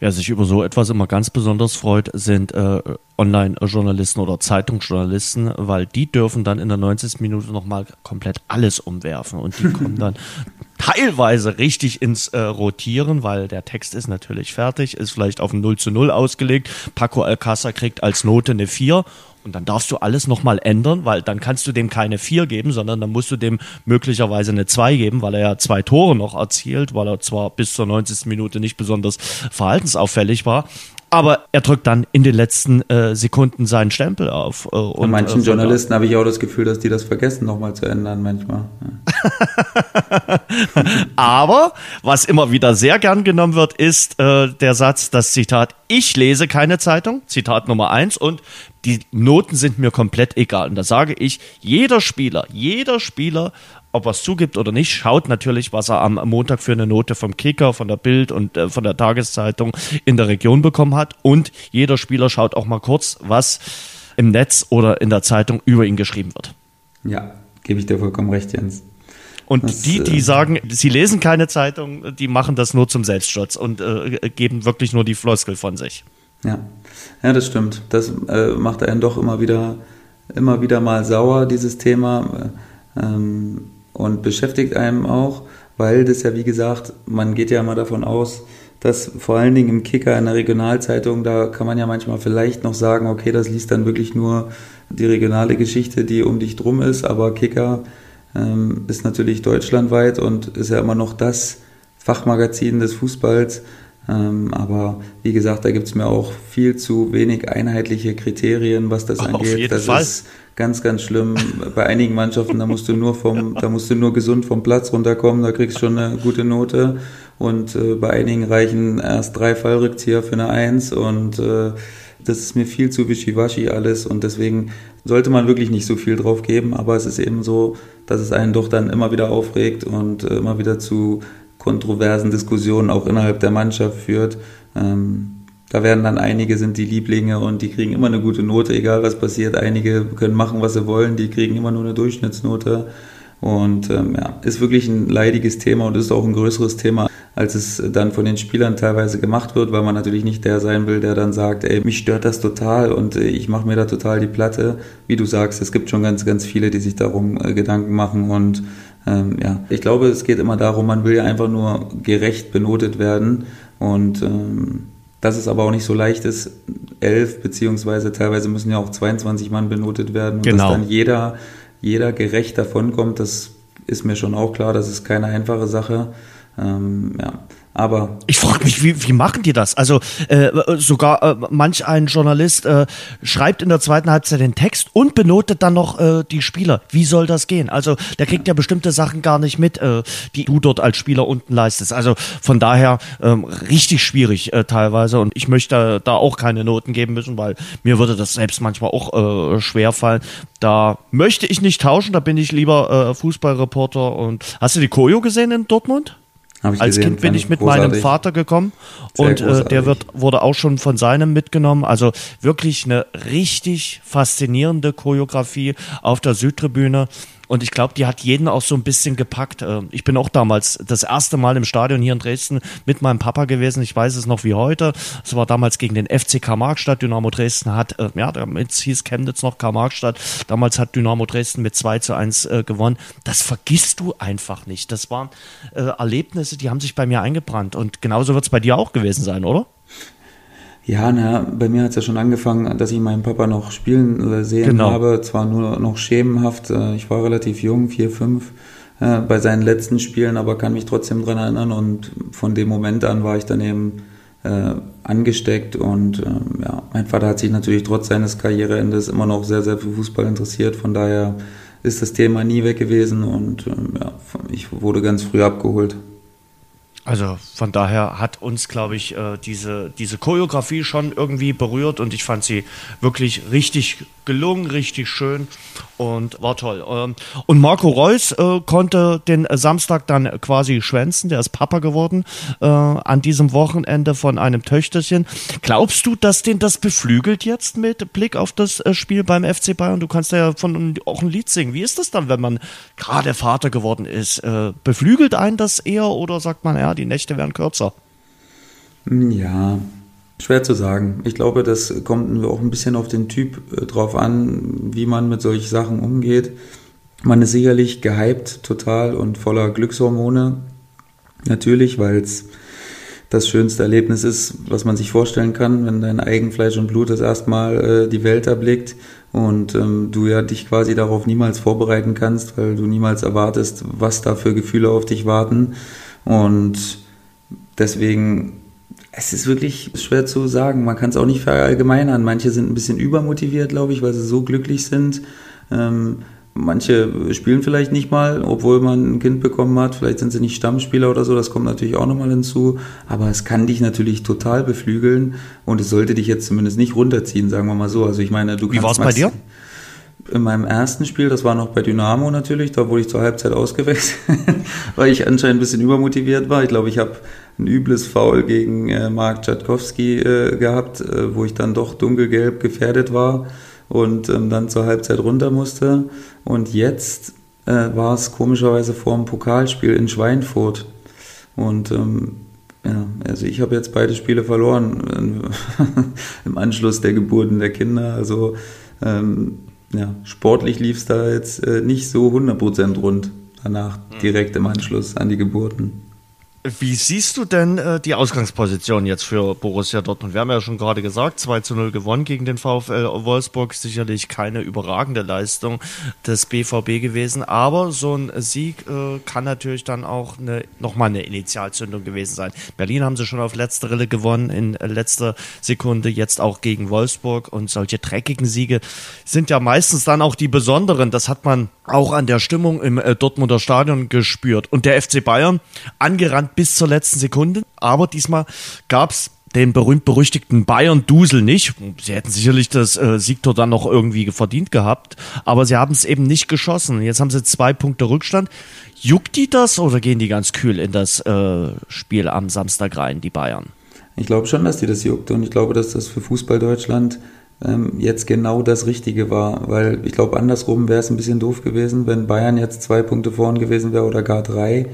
Wer sich über so etwas immer ganz besonders freut, sind äh, Online-Journalisten oder Zeitungsjournalisten, weil die dürfen dann in der 90. Minute nochmal komplett alles umwerfen und die kommen dann teilweise richtig ins äh, Rotieren, weil der Text ist natürlich fertig, ist vielleicht auf ein 0 zu 0 ausgelegt. Paco Alcázar kriegt als Note eine 4 und dann darfst du alles nochmal ändern, weil dann kannst du dem keine 4 geben, sondern dann musst du dem möglicherweise eine 2 geben, weil er ja zwei Tore noch erzielt, weil er zwar bis zur 90. Minute nicht besonders verhaltensauffällig war, aber er drückt dann in den letzten äh, Sekunden seinen Stempel auf. Äh, und, Bei manchen äh, Journalisten habe ich auch das Gefühl, dass die das vergessen, nochmal zu ändern manchmal. Ja. Aber was immer wieder sehr gern genommen wird, ist äh, der Satz, das Zitat, ich lese keine Zeitung, Zitat Nummer eins, und die Noten sind mir komplett egal. Und da sage ich, jeder Spieler, jeder Spieler ob er es zugibt oder nicht, schaut natürlich, was er am Montag für eine Note vom Kicker, von der Bild und äh, von der Tageszeitung in der Region bekommen hat. Und jeder Spieler schaut auch mal kurz, was im Netz oder in der Zeitung über ihn geschrieben wird. Ja, gebe ich dir vollkommen recht, Jens. Und das, die, die äh, sagen, sie lesen keine Zeitung, die machen das nur zum Selbstschutz und äh, geben wirklich nur die Floskel von sich. Ja, ja das stimmt. Das äh, macht einen doch immer wieder immer wieder mal sauer, dieses Thema, ähm, und beschäftigt einem auch, weil das ja, wie gesagt, man geht ja immer davon aus, dass vor allen Dingen im Kicker in der Regionalzeitung, da kann man ja manchmal vielleicht noch sagen, okay, das liest dann wirklich nur die regionale Geschichte, die um dich drum ist, aber Kicker ähm, ist natürlich deutschlandweit und ist ja immer noch das Fachmagazin des Fußballs. Ähm, aber wie gesagt, da gibt es mir auch viel zu wenig einheitliche Kriterien, was das Auf angeht. das Fall. ist ganz, ganz schlimm. Bei einigen Mannschaften, da musst du nur vom, da musst du nur gesund vom Platz runterkommen, da kriegst du schon eine gute Note. Und äh, bei einigen reichen erst drei Fallrückzieher für eine Eins und äh, das ist mir viel zu wischiwaschi alles und deswegen sollte man wirklich nicht so viel drauf geben, aber es ist eben so, dass es einen doch dann immer wieder aufregt und äh, immer wieder zu kontroversen Diskussionen auch innerhalb der Mannschaft führt. Ähm, da werden dann einige sind die Lieblinge und die kriegen immer eine gute Note, egal was passiert. Einige können machen, was sie wollen, die kriegen immer nur eine Durchschnittsnote. Und ähm, ja, ist wirklich ein leidiges Thema und ist auch ein größeres Thema als es dann von den Spielern teilweise gemacht wird, weil man natürlich nicht der sein will, der dann sagt, ey, mich stört das total und äh, ich mache mir da total die Platte. Wie du sagst, es gibt schon ganz, ganz viele, die sich darum äh, Gedanken machen und ähm, ja, ich glaube, es geht immer darum, man will ja einfach nur gerecht benotet werden und ähm, dass es aber auch nicht so leicht ist, elf beziehungsweise teilweise müssen ja auch 22 Mann benotet werden und genau. dass dann jeder, jeder gerecht davonkommt, das ist mir schon auch klar, das ist keine einfache Sache. Ähm, ja. Aber ich frage mich, wie, wie machen die das? Also äh, sogar äh, manch ein Journalist äh, schreibt in der zweiten Halbzeit den Text und benotet dann noch äh, die Spieler. Wie soll das gehen? Also der kriegt ja bestimmte Sachen gar nicht mit, äh, die du dort als Spieler unten leistest. Also von daher ähm, richtig schwierig äh, teilweise und ich möchte da auch keine Noten geben müssen, weil mir würde das selbst manchmal auch äh, schwer fallen. Da möchte ich nicht tauschen, da bin ich lieber äh, Fußballreporter und hast du die Koyo gesehen in Dortmund? Als gesehen, Kind bin ich mit großartig. meinem Vater gekommen Sehr und äh, der wird, wurde auch schon von seinem mitgenommen. Also wirklich eine richtig faszinierende Choreografie auf der Südtribüne. Und ich glaube, die hat jeden auch so ein bisschen gepackt. Ähm, ich bin auch damals das erste Mal im Stadion hier in Dresden mit meinem Papa gewesen. Ich weiß es noch wie heute. Es war damals gegen den FCK Markstadt. Dynamo Dresden hat, äh, ja, damit hieß Chemnitz noch K Markstadt. Damals hat Dynamo Dresden mit 2 zu 1 äh, gewonnen. Das vergisst du einfach nicht. Das waren äh, Erlebnisse, die haben sich bei mir eingebrannt. Und genauso wird es bei dir auch gewesen sein, oder? Ja, na, bei mir hat es ja schon angefangen, dass ich meinen Papa noch spielen äh, sehen genau. habe. Zwar nur noch schemenhaft. Äh, ich war relativ jung, vier, fünf, äh, bei seinen letzten Spielen, aber kann mich trotzdem dran erinnern. Und von dem Moment an war ich dann eben äh, angesteckt. Und äh, ja, mein Vater hat sich natürlich trotz seines Karriereendes immer noch sehr, sehr für Fußball interessiert. Von daher ist das Thema nie weg gewesen und äh, ja, ich wurde ganz früh abgeholt. Also von daher hat uns, glaube ich, äh, diese, diese Choreografie schon irgendwie berührt und ich fand sie wirklich richtig gelungen, richtig schön und war toll. Ähm, und Marco Reus äh, konnte den Samstag dann quasi schwänzen, der ist Papa geworden äh, an diesem Wochenende von einem Töchterchen. Glaubst du, dass den das beflügelt jetzt mit Blick auf das Spiel beim FC Bayern? Du kannst ja von auch ein Lied singen. Wie ist das dann, wenn man gerade Vater geworden ist? Beflügelt einen das eher oder sagt man, ja, die Nächte werden kürzer. Ja, schwer zu sagen. Ich glaube, das kommt auch ein bisschen auf den Typ äh, drauf an, wie man mit solchen Sachen umgeht. Man ist sicherlich gehypt total und voller Glückshormone. Natürlich, weil es das schönste Erlebnis ist, was man sich vorstellen kann, wenn dein Eigenfleisch und Blut das erstmal äh, die Welt erblickt und ähm, du ja dich quasi darauf niemals vorbereiten kannst, weil du niemals erwartest, was da für Gefühle auf dich warten. Und deswegen, es ist wirklich schwer zu sagen. Man kann es auch nicht verallgemeinern. Manche sind ein bisschen übermotiviert, glaube ich, weil sie so glücklich sind. Ähm, manche spielen vielleicht nicht mal, obwohl man ein Kind bekommen hat. Vielleicht sind sie nicht Stammspieler oder so. Das kommt natürlich auch nochmal hinzu. Aber es kann dich natürlich total beflügeln und es sollte dich jetzt zumindest nicht runterziehen, sagen wir mal so. Also ich meine, du Wie war es bei dir? In meinem ersten Spiel, das war noch bei Dynamo natürlich, da wurde ich zur Halbzeit ausgewechselt, weil ich anscheinend ein bisschen übermotiviert war. Ich glaube, ich habe ein übles Foul gegen äh, Mark Tschadkowski äh, gehabt, äh, wo ich dann doch dunkelgelb gefährdet war und ähm, dann zur Halbzeit runter musste. Und jetzt äh, war es komischerweise vor dem Pokalspiel in Schweinfurt. Und ähm, ja, also ich habe jetzt beide Spiele verloren im Anschluss der Geburten der Kinder. Also ähm, ja, sportlich lief es da jetzt äh, nicht so 100% rund danach, mhm. direkt im Anschluss an die Geburten. Wie siehst du denn äh, die Ausgangsposition jetzt für Borussia Dortmund? Wir haben ja schon gerade gesagt, 2 zu 0 gewonnen gegen den VfL Wolfsburg. Sicherlich keine überragende Leistung des BVB gewesen, aber so ein Sieg äh, kann natürlich dann auch eine, nochmal eine Initialzündung gewesen sein. Berlin haben sie schon auf letzter Rille gewonnen, in letzter Sekunde, jetzt auch gegen Wolfsburg und solche dreckigen Siege sind ja meistens dann auch die besonderen. Das hat man auch an der Stimmung im äh, Dortmunder Stadion gespürt. Und der FC Bayern angerannt bis zur letzten Sekunde. Aber diesmal gab es den berühmt-berüchtigten Bayern-Dusel nicht. Sie hätten sicherlich das äh, Siegtor dann noch irgendwie verdient gehabt, aber sie haben es eben nicht geschossen. Jetzt haben sie zwei Punkte Rückstand. Juckt die das oder gehen die ganz kühl in das äh, Spiel am Samstag rein, die Bayern? Ich glaube schon, dass die das juckt und ich glaube, dass das für Fußball Deutschland ähm, jetzt genau das Richtige war, weil ich glaube, andersrum wäre es ein bisschen doof gewesen, wenn Bayern jetzt zwei Punkte vorn gewesen wäre oder gar drei.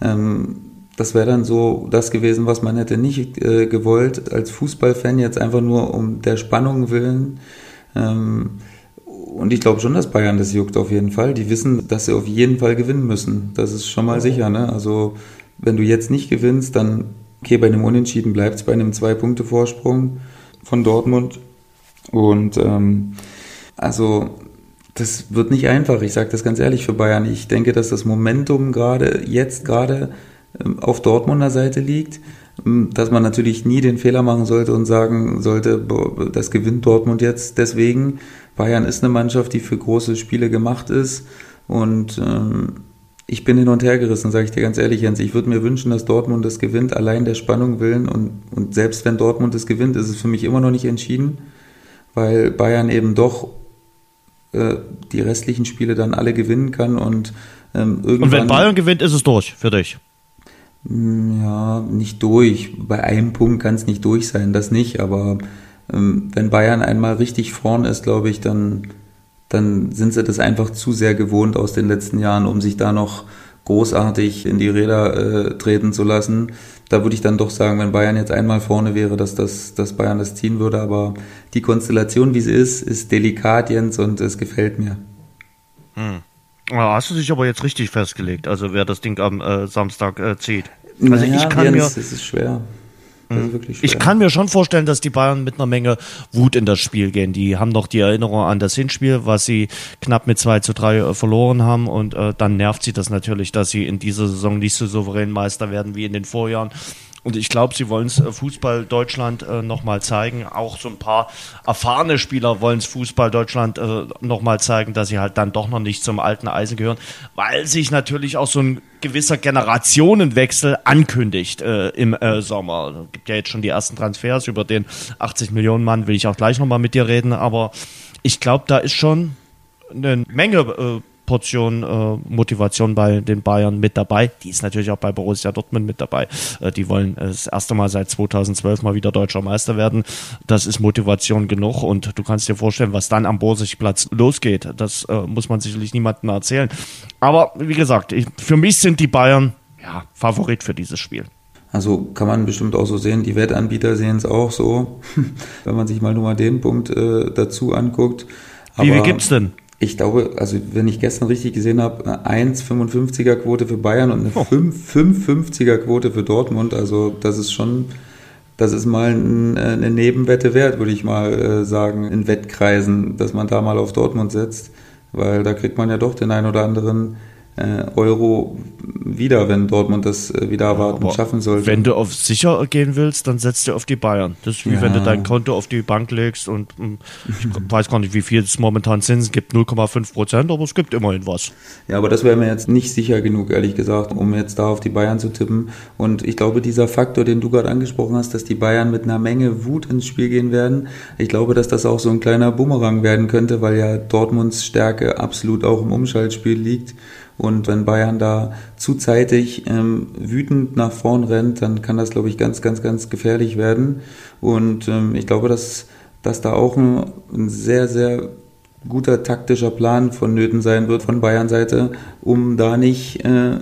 Ähm, das wäre dann so das gewesen, was man hätte nicht äh, gewollt als Fußballfan jetzt einfach nur um der Spannung willen. Ähm, und ich glaube schon, dass Bayern das juckt auf jeden Fall. Die wissen, dass sie auf jeden Fall gewinnen müssen. Das ist schon mal sicher. Ne? Also wenn du jetzt nicht gewinnst, dann okay, bei einem Unentschieden bleibt es bei einem Zwei-Punkte-Vorsprung von Dortmund. Und ähm, also das wird nicht einfach. Ich sage das ganz ehrlich für Bayern. Ich denke, dass das Momentum gerade jetzt gerade auf Dortmunder Seite liegt, ähm, dass man natürlich nie den Fehler machen sollte und sagen sollte, das gewinnt Dortmund jetzt deswegen. Bayern ist eine Mannschaft, die für große Spiele gemacht ist und ähm, ich bin hin und her gerissen, sage ich dir ganz ehrlich, Jens. Ich würde mir wünschen, dass Dortmund das gewinnt, allein der Spannung willen. Und, und selbst wenn Dortmund das gewinnt, ist es für mich immer noch nicht entschieden, weil Bayern eben doch äh, die restlichen Spiele dann alle gewinnen kann. Und, ähm, irgendwann, und wenn Bayern gewinnt, ist es durch für dich. Hm, ja, nicht durch. Bei einem Punkt kann es nicht durch sein, das nicht. Aber ähm, wenn Bayern einmal richtig vorn ist, glaube ich, dann, dann sind sie das einfach zu sehr gewohnt aus den letzten Jahren, um sich da noch großartig in die Räder äh, treten zu lassen. Da würde ich dann doch sagen, wenn Bayern jetzt einmal vorne wäre, dass, das, dass Bayern das ziehen würde. Aber die Konstellation, wie sie ist, ist delikat, Jens, und es gefällt mir. Hm. Hast du dich aber jetzt richtig festgelegt, also wer das Ding am äh, Samstag äh, zieht? Also naja, ich kann Jens, mir, es ist schwer. Ist schwer. Ich kann mir schon vorstellen, dass die Bayern mit einer Menge Wut in das Spiel gehen. Die haben noch die Erinnerung an das Hinspiel, was sie knapp mit 2 zu 3 äh, verloren haben. Und äh, dann nervt sie das natürlich, dass sie in dieser Saison nicht so souverän Meister werden wie in den Vorjahren. Und ich glaube, sie wollen es äh, Fußball Deutschland äh, nochmal zeigen. Auch so ein paar erfahrene Spieler wollen es Fußball Deutschland äh, nochmal zeigen, dass sie halt dann doch noch nicht zum alten Eisen gehören, weil sich natürlich auch so ein gewisser Generationenwechsel ankündigt äh, im äh, Sommer. Es gibt ja jetzt schon die ersten Transfers über den 80 Millionen Mann, will ich auch gleich nochmal mit dir reden, aber ich glaube, da ist schon eine Menge äh, Portion äh, Motivation bei den Bayern mit dabei. Die ist natürlich auch bei Borussia Dortmund mit dabei. Äh, die wollen äh, das erste Mal seit 2012 mal wieder deutscher Meister werden. Das ist Motivation genug und du kannst dir vorstellen, was dann am Borsigplatz losgeht. Das äh, muss man sicherlich niemandem erzählen. Aber wie gesagt, ich, für mich sind die Bayern ja, Favorit für dieses Spiel. Also kann man bestimmt auch so sehen, die Wettanbieter sehen es auch so, wenn man sich mal nur mal den Punkt äh, dazu anguckt. Aber wie, wie gibt's denn? Ich glaube, also wenn ich gestern richtig gesehen habe, eine 1,55er Quote für Bayern und eine oh. 5,55er Quote für Dortmund. Also das ist schon, das ist mal ein, äh, eine Nebenwette wert, würde ich mal äh, sagen, in Wettkreisen, dass man da mal auf Dortmund setzt, weil da kriegt man ja doch den einen oder anderen Euro wieder, wenn Dortmund das äh, wieder erwarten ja, schaffen sollte. Wenn du auf sicher gehen willst, dann setzt du auf die Bayern. Das ist wie ja. wenn du dein Konto auf die Bank legst und hm, ich weiß gar nicht, wie viel es momentan sind. Es gibt 0,5 Prozent, aber es gibt immerhin was. Ja, aber das wäre mir jetzt nicht sicher genug, ehrlich gesagt, um jetzt da auf die Bayern zu tippen. Und ich glaube, dieser Faktor, den du gerade angesprochen hast, dass die Bayern mit einer Menge Wut ins Spiel gehen werden, ich glaube, dass das auch so ein kleiner Bumerang werden könnte, weil ja Dortmunds Stärke absolut auch im Umschaltspiel liegt. Und wenn Bayern da zuzeitig ähm, wütend nach vorn rennt, dann kann das, glaube ich, ganz, ganz, ganz gefährlich werden. Und ähm, ich glaube, dass, dass da auch ein, ein sehr, sehr guter taktischer Plan vonnöten sein wird von Bayern Seite, um da nicht äh,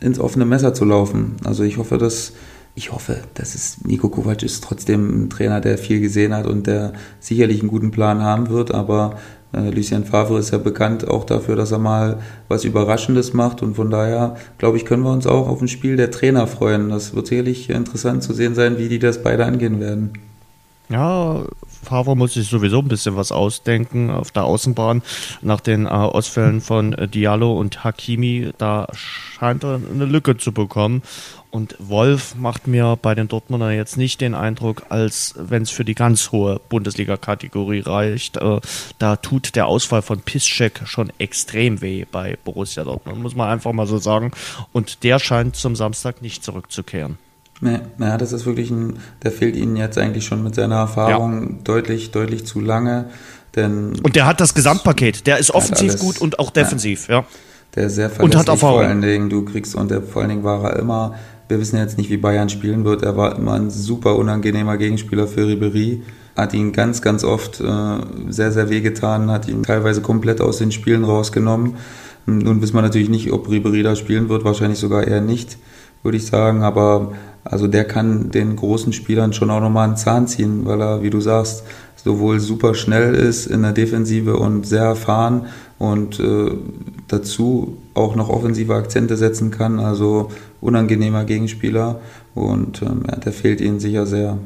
ins offene Messer zu laufen. Also ich hoffe, dass ich hoffe, dass es Nico Kovac ist trotzdem ein Trainer, der viel gesehen hat und der sicherlich einen guten Plan haben wird, aber Lucien Favre ist ja bekannt auch dafür, dass er mal was Überraschendes macht und von daher, glaube ich, können wir uns auch auf ein Spiel der Trainer freuen. Das wird sicherlich interessant zu sehen sein, wie die das beide angehen werden. Ja, Favre muss sich sowieso ein bisschen was ausdenken auf der Außenbahn. Nach den äh, Ausfällen von äh, Diallo und Hakimi, da scheint er eine Lücke zu bekommen. Und Wolf macht mir bei den Dortmunder jetzt nicht den Eindruck, als wenn es für die ganz hohe Bundesliga-Kategorie reicht. Äh, da tut der Ausfall von Piszczek schon extrem weh bei Borussia Dortmund, muss man einfach mal so sagen. Und der scheint zum Samstag nicht zurückzukehren. Nee, ja, das ist wirklich ein, der fehlt ihnen jetzt eigentlich schon mit seiner Erfahrung ja. deutlich, deutlich zu lange. Denn und der hat das Gesamtpaket. Der ist offensiv alles, gut und auch defensiv, ja. ja. Der ist sehr verlässlich und hat Erfahrung. vor allen Dingen. Du kriegst und der, vor allen Dingen war er immer wir wissen jetzt nicht, wie Bayern spielen wird. Er war immer ein super unangenehmer Gegenspieler für Ribery. Hat ihn ganz, ganz oft äh, sehr, sehr wehgetan, hat ihn teilweise komplett aus den Spielen rausgenommen. Nun wissen wir natürlich nicht, ob Ribery da spielen wird, wahrscheinlich sogar eher nicht, würde ich sagen. Aber also der kann den großen Spielern schon auch nochmal einen Zahn ziehen, weil er, wie du sagst, sowohl super schnell ist in der Defensive und sehr erfahren und äh, dazu auch noch offensive Akzente setzen kann. Also unangenehmer Gegenspieler und ähm, ja, der fehlt ihnen sicher sehr.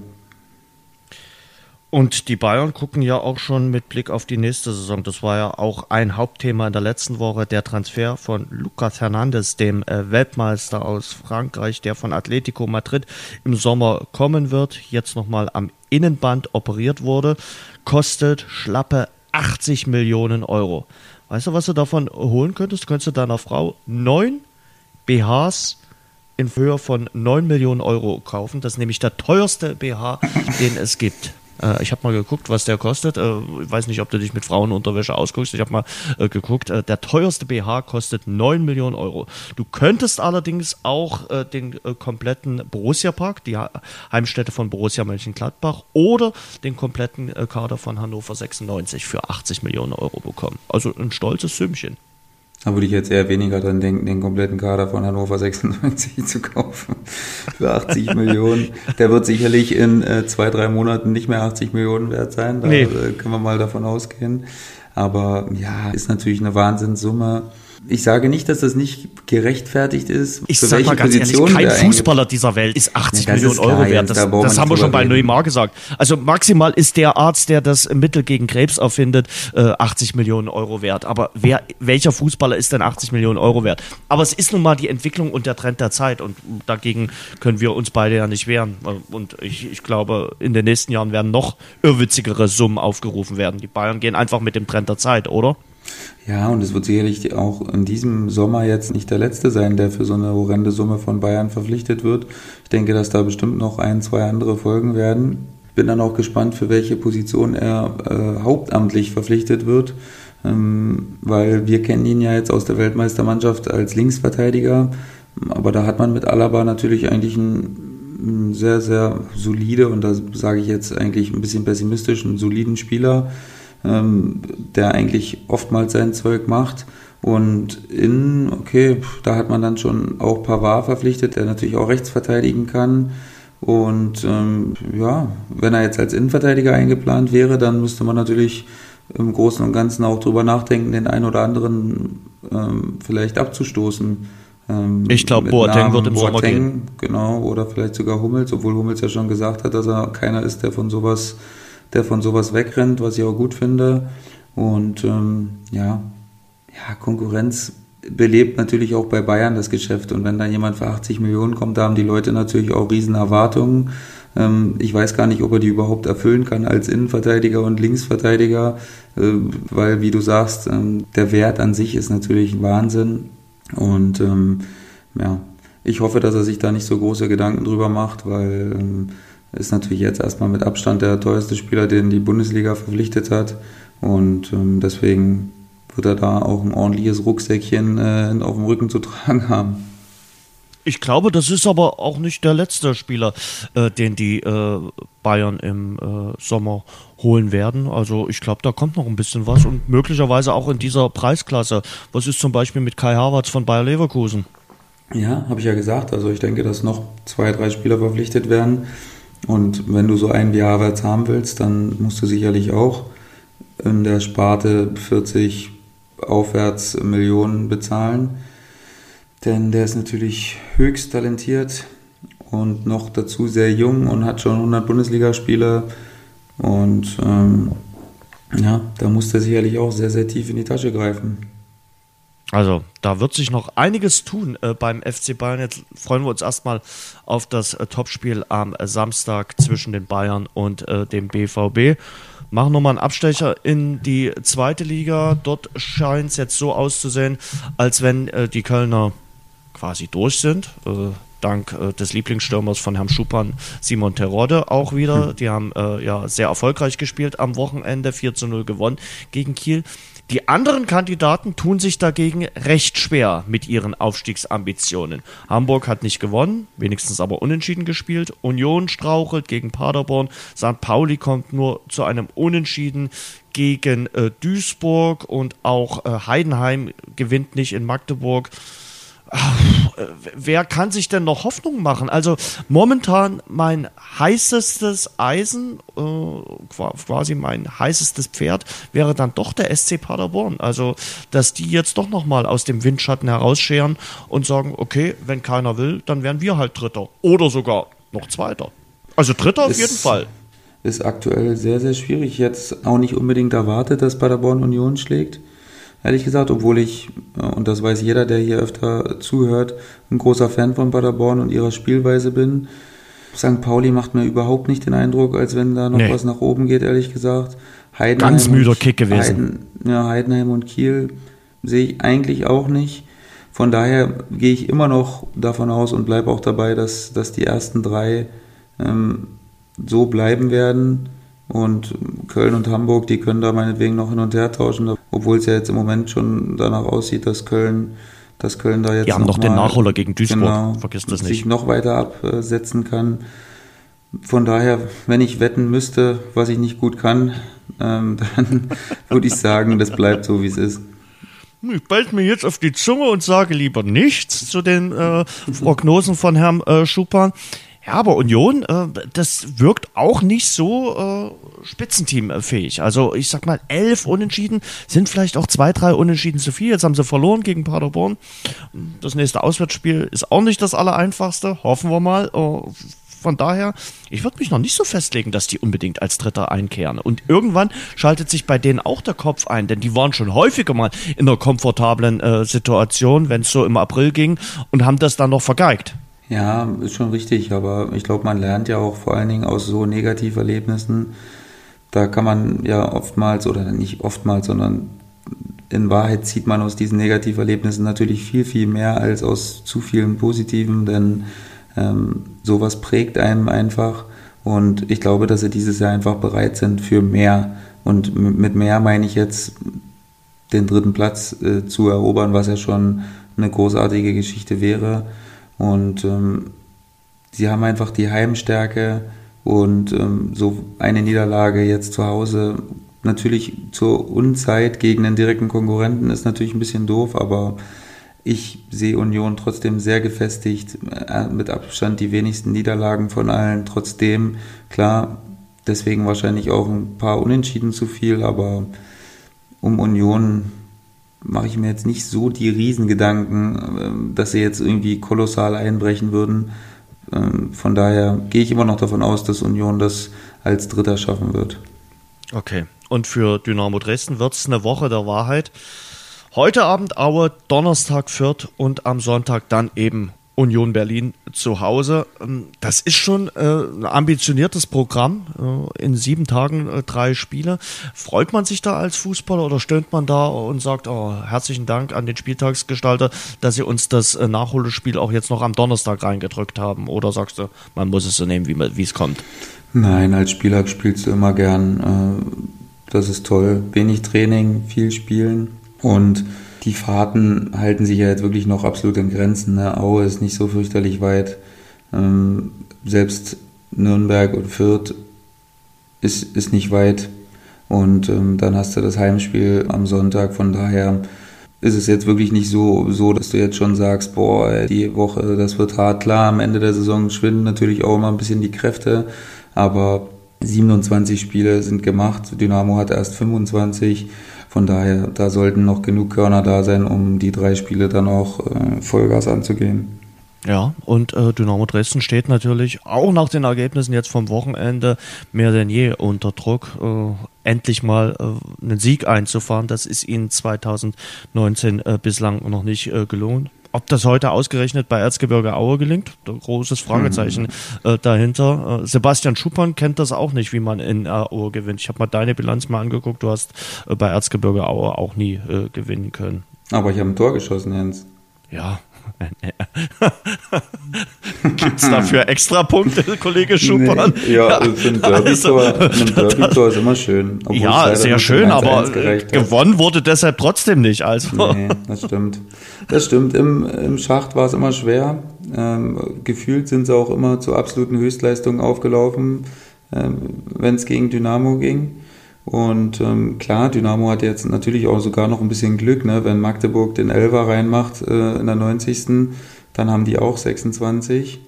Und die Bayern gucken ja auch schon mit Blick auf die nächste Saison. Das war ja auch ein Hauptthema in der letzten Woche, der Transfer von Lucas Hernandez, dem äh, Weltmeister aus Frankreich, der von Atletico Madrid im Sommer kommen wird, jetzt nochmal am Innenband operiert wurde, kostet schlappe 80 Millionen Euro. Weißt du, was du davon holen könntest? Du könntest deiner Frau neun BHs in Höhe von 9 Millionen Euro kaufen. Das ist nämlich der teuerste BH, den es gibt. Äh, ich habe mal geguckt, was der kostet. Äh, ich weiß nicht, ob du dich mit Frauenunterwäsche ausguckst. Ich habe mal äh, geguckt. Äh, der teuerste BH kostet 9 Millionen Euro. Du könntest allerdings auch äh, den äh, kompletten Borussia-Park, die Heimstätte von Borussia Mönchengladbach oder den kompletten Kader von Hannover 96 für 80 Millionen Euro bekommen. Also ein stolzes Sümmchen. Da würde ich jetzt eher weniger dran denken, den kompletten Kader von Hannover 96 zu kaufen für 80 Millionen. Der wird sicherlich in äh, zwei, drei Monaten nicht mehr 80 Millionen wert sein. Da nee. äh, können wir mal davon ausgehen. Aber ja, ist natürlich eine Wahnsinnssumme. Ich sage nicht, dass das nicht gerechtfertigt ist. Ich sage mal ganz Position ehrlich, kein Fußballer dieser Welt ist 80 ja, Millionen ist Euro wert. Das, da das haben wir schon bei Neymar gesagt. Also maximal ist der Arzt, der das Mittel gegen Krebs erfindet, 80 äh, Millionen Euro wert. Aber wer, welcher Fußballer ist denn 80 Millionen Euro wert? Aber es ist nun mal die Entwicklung und der Trend der Zeit und dagegen können wir uns beide ja nicht wehren. Und ich, ich glaube, in den nächsten Jahren werden noch irrwitzigere Summen aufgerufen werden. Die Bayern gehen einfach mit dem Trend der Zeit, oder? Ja, und es wird sicherlich auch in diesem Sommer jetzt nicht der letzte sein, der für so eine horrende Summe von Bayern verpflichtet wird. Ich denke, dass da bestimmt noch ein, zwei andere folgen werden. Bin dann auch gespannt, für welche Position er äh, hauptamtlich verpflichtet wird, ähm, weil wir kennen ihn ja jetzt aus der Weltmeistermannschaft als Linksverteidiger, aber da hat man mit Alaba natürlich eigentlich einen, sehr, sehr solide und da sage ich jetzt eigentlich ein bisschen pessimistisch, einen soliden Spieler, ähm, der eigentlich oftmals sein Zeug macht. Und in, okay, da hat man dann schon auch Pavard verpflichtet, der natürlich auch rechts verteidigen kann. Und ähm, ja, wenn er jetzt als Innenverteidiger eingeplant wäre, dann müsste man natürlich im Großen und Ganzen auch drüber nachdenken, den einen oder anderen ähm, vielleicht abzustoßen. Ähm, ich glaube, Boateng wird im Boateng, Sommer gehen. Genau, oder vielleicht sogar Hummels, obwohl Hummels ja schon gesagt hat, dass er keiner ist, der von sowas der von sowas wegrennt, was ich auch gut finde. Und ähm, ja, ja, Konkurrenz belebt natürlich auch bei Bayern das Geschäft. Und wenn da jemand für 80 Millionen kommt, da haben die Leute natürlich auch riesen Erwartungen. Ähm, ich weiß gar nicht, ob er die überhaupt erfüllen kann als Innenverteidiger und Linksverteidiger, äh, weil, wie du sagst, ähm, der Wert an sich ist natürlich ein Wahnsinn. Und ähm, ja, ich hoffe, dass er sich da nicht so große Gedanken drüber macht, weil ähm, ist natürlich jetzt erstmal mit Abstand der teuerste Spieler, den die Bundesliga verpflichtet hat. Und ähm, deswegen wird er da auch ein ordentliches Rucksäckchen äh, auf dem Rücken zu tragen haben. Ich glaube, das ist aber auch nicht der letzte Spieler, äh, den die äh, Bayern im äh, Sommer holen werden. Also ich glaube, da kommt noch ein bisschen was und möglicherweise auch in dieser Preisklasse. Was ist zum Beispiel mit Kai Havertz von Bayer Leverkusen? Ja, habe ich ja gesagt. Also ich denke, dass noch zwei, drei Spieler verpflichtet werden. Und wenn du so einen wie Havertz haben willst, dann musst du sicherlich auch in der Sparte 40 aufwärts Millionen bezahlen. Denn der ist natürlich höchst talentiert und noch dazu sehr jung und hat schon 100 Bundesligaspiele. Und ähm, ja, da muss er sicherlich auch sehr, sehr tief in die Tasche greifen. Also, da wird sich noch einiges tun äh, beim FC Bayern. Jetzt freuen wir uns erstmal auf das äh, Topspiel am äh, Samstag zwischen den Bayern und äh, dem BVB. Machen nochmal einen Abstecher in die zweite Liga. Dort scheint es jetzt so auszusehen, als wenn äh, die Kölner quasi durch sind. Äh, dank des Lieblingsstürmers von Herrn Schuppan, Simon Terodde, auch wieder. Hm. Die haben ja sehr erfolgreich gespielt am Wochenende, 4 zu 0 gewonnen gegen Kiel. Die anderen Kandidaten tun sich dagegen recht schwer mit ihren Aufstiegsambitionen. Hamburg hat nicht gewonnen, wenigstens aber unentschieden gespielt. Union strauchelt gegen Paderborn. St. Pauli kommt nur zu einem Unentschieden gegen äh, Duisburg und auch äh, Heidenheim gewinnt nicht in Magdeburg wer kann sich denn noch Hoffnung machen? Also momentan mein heißestes Eisen, äh, quasi mein heißestes Pferd, wäre dann doch der SC Paderborn. Also, dass die jetzt doch nochmal aus dem Windschatten herausscheren und sagen, okay, wenn keiner will, dann werden wir halt Dritter. Oder sogar noch Zweiter. Also Dritter auf jeden Fall. Ist aktuell sehr, sehr schwierig. Jetzt auch nicht unbedingt erwartet, dass Paderborn Union schlägt ehrlich gesagt, obwohl ich, äh, und das weiß jeder, der hier öfter zuhört, ein großer Fan von Paderborn und ihrer Spielweise bin. St. Pauli macht mir überhaupt nicht den Eindruck, als wenn da noch nee. was nach oben geht, ehrlich gesagt. Heidenheim Ganz müder Kick gewesen. Heiden, ja, Heidenheim und Kiel sehe ich eigentlich auch nicht. Von daher gehe ich immer noch davon aus und bleibe auch dabei, dass, dass die ersten drei ähm, so bleiben werden. Und Köln und Hamburg, die können da meinetwegen noch hin und her tauschen, obwohl es ja jetzt im Moment schon danach aussieht, dass Köln, dass Köln da jetzt. Die haben noch, noch den Nachholer gegen Duisburg, genau, vergiss das nicht. Sich noch weiter absetzen kann. Von daher, wenn ich wetten müsste, was ich nicht gut kann, ähm, dann würde ich sagen, das bleibt so, wie es ist. Ich bald mir jetzt auf die Zunge und sage lieber nichts zu den äh, Prognosen von Herrn äh, Schuppan. Ja, aber Union, äh, das wirkt auch nicht so äh, spitzenteamfähig. Also ich sag mal, elf Unentschieden sind vielleicht auch zwei, drei Unentschieden zu viel. Jetzt haben sie verloren gegen Paderborn. Das nächste Auswärtsspiel ist auch nicht das allereinfachste. Hoffen wir mal. Äh, von daher, ich würde mich noch nicht so festlegen, dass die unbedingt als Dritter einkehren. Und irgendwann schaltet sich bei denen auch der Kopf ein, denn die waren schon häufiger mal in einer komfortablen äh, Situation, wenn es so im April ging, und haben das dann noch vergeigt. Ja, ist schon richtig, aber ich glaube, man lernt ja auch vor allen Dingen aus so Negativerlebnissen. Da kann man ja oftmals, oder nicht oftmals, sondern in Wahrheit zieht man aus diesen Negativerlebnissen natürlich viel, viel mehr als aus zu vielen positiven, denn ähm, sowas prägt einem einfach. Und ich glaube, dass sie dieses Jahr einfach bereit sind für mehr. Und mit mehr meine ich jetzt den dritten Platz äh, zu erobern, was ja schon eine großartige Geschichte wäre. Und ähm, sie haben einfach die Heimstärke und ähm, so eine Niederlage jetzt zu Hause natürlich zur Unzeit gegen einen direkten Konkurrenten ist natürlich ein bisschen doof, aber ich sehe Union trotzdem sehr gefestigt, äh, mit Abstand die wenigsten Niederlagen von allen. Trotzdem, klar, deswegen wahrscheinlich auch ein paar Unentschieden zu viel, aber um Union mache ich mir jetzt nicht so die Riesengedanken, ähm, dass sie jetzt irgendwie kolossal einbrechen würden. Ähm, von daher gehe ich immer noch davon aus, dass Union das als Dritter schaffen wird. Okay. Und für Dynamo Dresden wird es eine Woche der Wahrheit. Heute Abend Aue, Donnerstag Fürth und am Sonntag dann eben Union Berlin zu Hause. Ähm, das ist schon äh, ein ambitioniertes Programm. Äh, in sieben Tagen äh, drei Spiele. Freut man sich da als Fußballer oder stöhnt man da und sagt, oh, herzlichen Dank an den Spieltagsgestalter, dass sie uns das Nachholspiel auch jetzt noch am Donnerstag reingedrückt haben? Oder sagst du, man muss es so nehmen, wie es kommt? Nein, als Spieler spielst du immer gern. Das ist toll. Wenig Training, viel Spielen und die Fahrten halten sich ja jetzt wirklich noch absolut in Grenzen. Ne? Aue ist nicht so fürchterlich weit. Ähm, selbst Nürnberg und Fürth ist, ist nicht weit. Und ähm, dann hast du das Heimspiel am Sonntag. Von daher ist es jetzt wirklich nicht so, so, dass du jetzt schon sagst, boah, die Woche, das wird hart. Klar, am Ende der Saison schwinden natürlich auch immer ein bisschen die Kräfte. Aber 27 Spiele sind gemacht. Dynamo hat erst 25. Von daher, da sollten noch genug Körner da sein, um die drei Spiele dann auch äh, Vollgas anzugehen. Ja, und äh, Dynamo Dresden steht natürlich auch nach den Ergebnissen jetzt vom Wochenende mehr denn je unter Druck, äh, endlich mal äh, einen Sieg einzufahren. Das ist ihnen 2019 äh, bislang noch nicht äh, gelungen. Ob das heute ausgerechnet bei Erzgebirge Aue gelingt, großes Fragezeichen mhm. äh, dahinter. Äh, Sebastian Schuppern kennt das auch nicht, wie man in äh, Aue gewinnt. Ich habe mal deine Bilanz mal angeguckt. Du hast äh, bei Erzgebirge Aue auch nie äh, gewinnen können. Aber ich habe ein Tor geschossen, Jens. Ja, Gibt es dafür extra Punkte, Kollege Schuppan? Nee, ja, für ein Derby-Tor also, Derby ist immer schön. Ja, sehr schön, aber gewonnen wurde deshalb trotzdem nicht. Also. Nee, das stimmt. Das stimmt. Im, im Schacht war es immer schwer. Ähm, gefühlt sind sie auch immer zu absoluten Höchstleistungen aufgelaufen, ähm, wenn es gegen Dynamo ging. Und ähm, klar, Dynamo hat jetzt natürlich auch sogar noch ein bisschen Glück, ne? wenn Magdeburg den Elfer reinmacht äh, in der 90. Dann haben die auch 26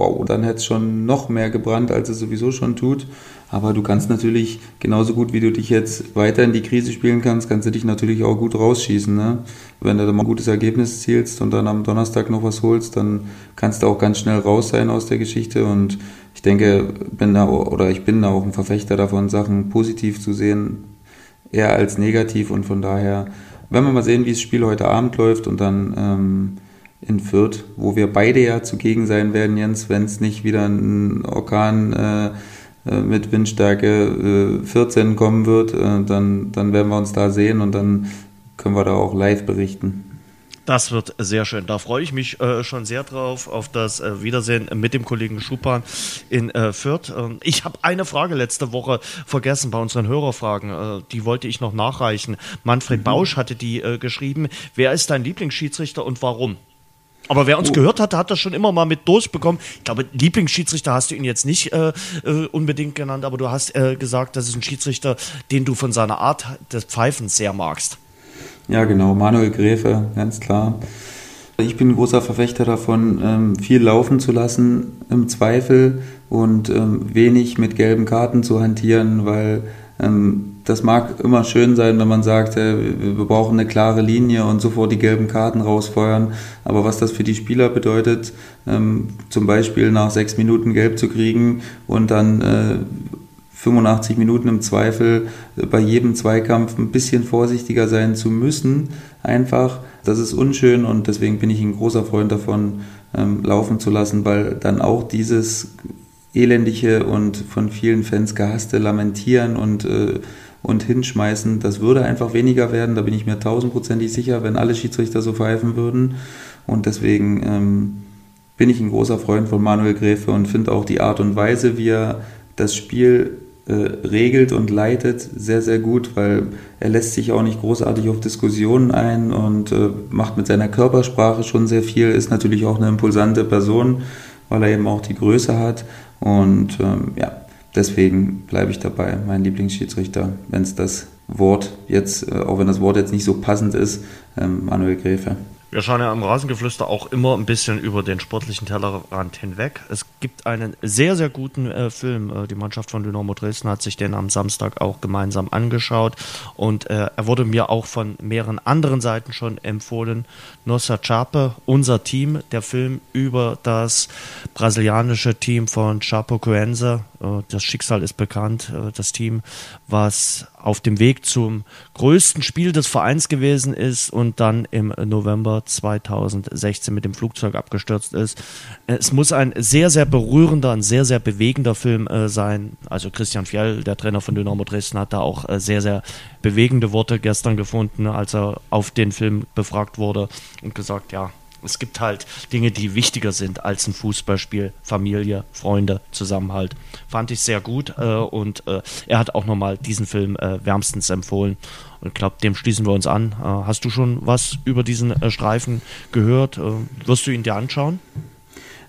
wow, dann hätte es schon noch mehr gebrannt, als es sowieso schon tut. Aber du kannst natürlich genauso gut, wie du dich jetzt weiter in die Krise spielen kannst, kannst du dich natürlich auch gut rausschießen. Ne? Wenn du da mal ein gutes Ergebnis zielst und dann am Donnerstag noch was holst, dann kannst du auch ganz schnell raus sein aus der Geschichte. Und ich denke, bin da oder ich bin da auch ein Verfechter davon, Sachen positiv zu sehen, eher als negativ. Und von daher, wenn wir mal sehen, wie das Spiel heute Abend läuft und dann ähm, in Fürth, wo wir beide ja zugegen sein werden, Jens, wenn es nicht wieder ein Orkan äh, äh mit Windstärke äh, 14 kommen wird, äh, dann, dann werden wir uns da sehen und dann können wir da auch live berichten. Das wird sehr schön. Da freue ich mich äh, schon sehr drauf, auf das äh, Wiedersehen mit dem Kollegen Schupan in äh, Fürth. Ähm, ich habe eine Frage letzte Woche vergessen bei unseren Hörerfragen. Äh, die wollte ich noch nachreichen. Manfred mhm. Bausch hatte die äh, geschrieben. Wer ist dein Lieblingsschiedsrichter und warum? Aber wer uns oh. gehört hat, hat das schon immer mal mit durchbekommen. Ich glaube, Lieblingsschiedsrichter hast du ihn jetzt nicht äh, äh, unbedingt genannt, aber du hast äh, gesagt, das ist ein Schiedsrichter, den du von seiner Art des Pfeifens sehr magst. Ja, genau. Manuel Gräfe, ganz klar. Ich bin ein großer Verfechter davon, ähm, viel laufen zu lassen im Zweifel und ähm, wenig mit gelben Karten zu hantieren, weil ähm, das mag immer schön sein, wenn man sagt, wir brauchen eine klare Linie und sofort die gelben Karten rausfeuern. Aber was das für die Spieler bedeutet, ähm, zum Beispiel nach sechs Minuten gelb zu kriegen und dann 85 äh, Minuten im Zweifel bei jedem Zweikampf ein bisschen vorsichtiger sein zu müssen, einfach, das ist unschön und deswegen bin ich ein großer Freund davon, ähm, laufen zu lassen, weil dann auch dieses elendige und von vielen Fans gehasste Lamentieren und, äh, und Hinschmeißen, das würde einfach weniger werden. Da bin ich mir tausendprozentig sicher, wenn alle Schiedsrichter so pfeifen würden. Und deswegen ähm, bin ich ein großer Freund von Manuel Gräfe und finde auch die Art und Weise, wie er das Spiel äh, regelt und leitet, sehr, sehr gut, weil er lässt sich auch nicht großartig auf Diskussionen ein und äh, macht mit seiner Körpersprache schon sehr viel, ist natürlich auch eine impulsante Person, weil er eben auch die Größe hat und ähm, ja, deswegen bleibe ich dabei, mein Lieblingsschiedsrichter, wenn es das Wort jetzt, äh, auch wenn das Wort jetzt nicht so passend ist, ähm, Manuel Gräfe. Wir schauen ja am Rasengeflüster auch immer ein bisschen über den sportlichen Tellerrand hinweg. Es gibt einen sehr, sehr guten äh, Film. Äh, die Mannschaft von Dynamo Dresden hat sich den am Samstag auch gemeinsam angeschaut und äh, er wurde mir auch von mehreren anderen Seiten schon empfohlen. Nossa Chape, unser Team, der Film über das brasilianische Team von Chapecoense. Äh, das Schicksal ist bekannt. Äh, das Team, was auf dem Weg zum größten Spiel des Vereins gewesen ist und dann im November 2016 mit dem Flugzeug abgestürzt ist. Es muss ein sehr, sehr berührender, ein sehr, sehr bewegender Film äh, sein. Also Christian Fjell, der Trainer von Dynamo Dresden, hat da auch äh, sehr, sehr bewegende Worte gestern gefunden, als er auf den Film befragt wurde und gesagt, ja, es gibt halt Dinge, die wichtiger sind als ein Fußballspiel. Familie, Freunde, Zusammenhalt. Fand ich sehr gut äh, und äh, er hat auch nochmal diesen Film äh, wärmstens empfohlen. Und ich glaube, dem schließen wir uns an. Äh, hast du schon was über diesen äh, Streifen gehört? Äh, wirst du ihn dir anschauen?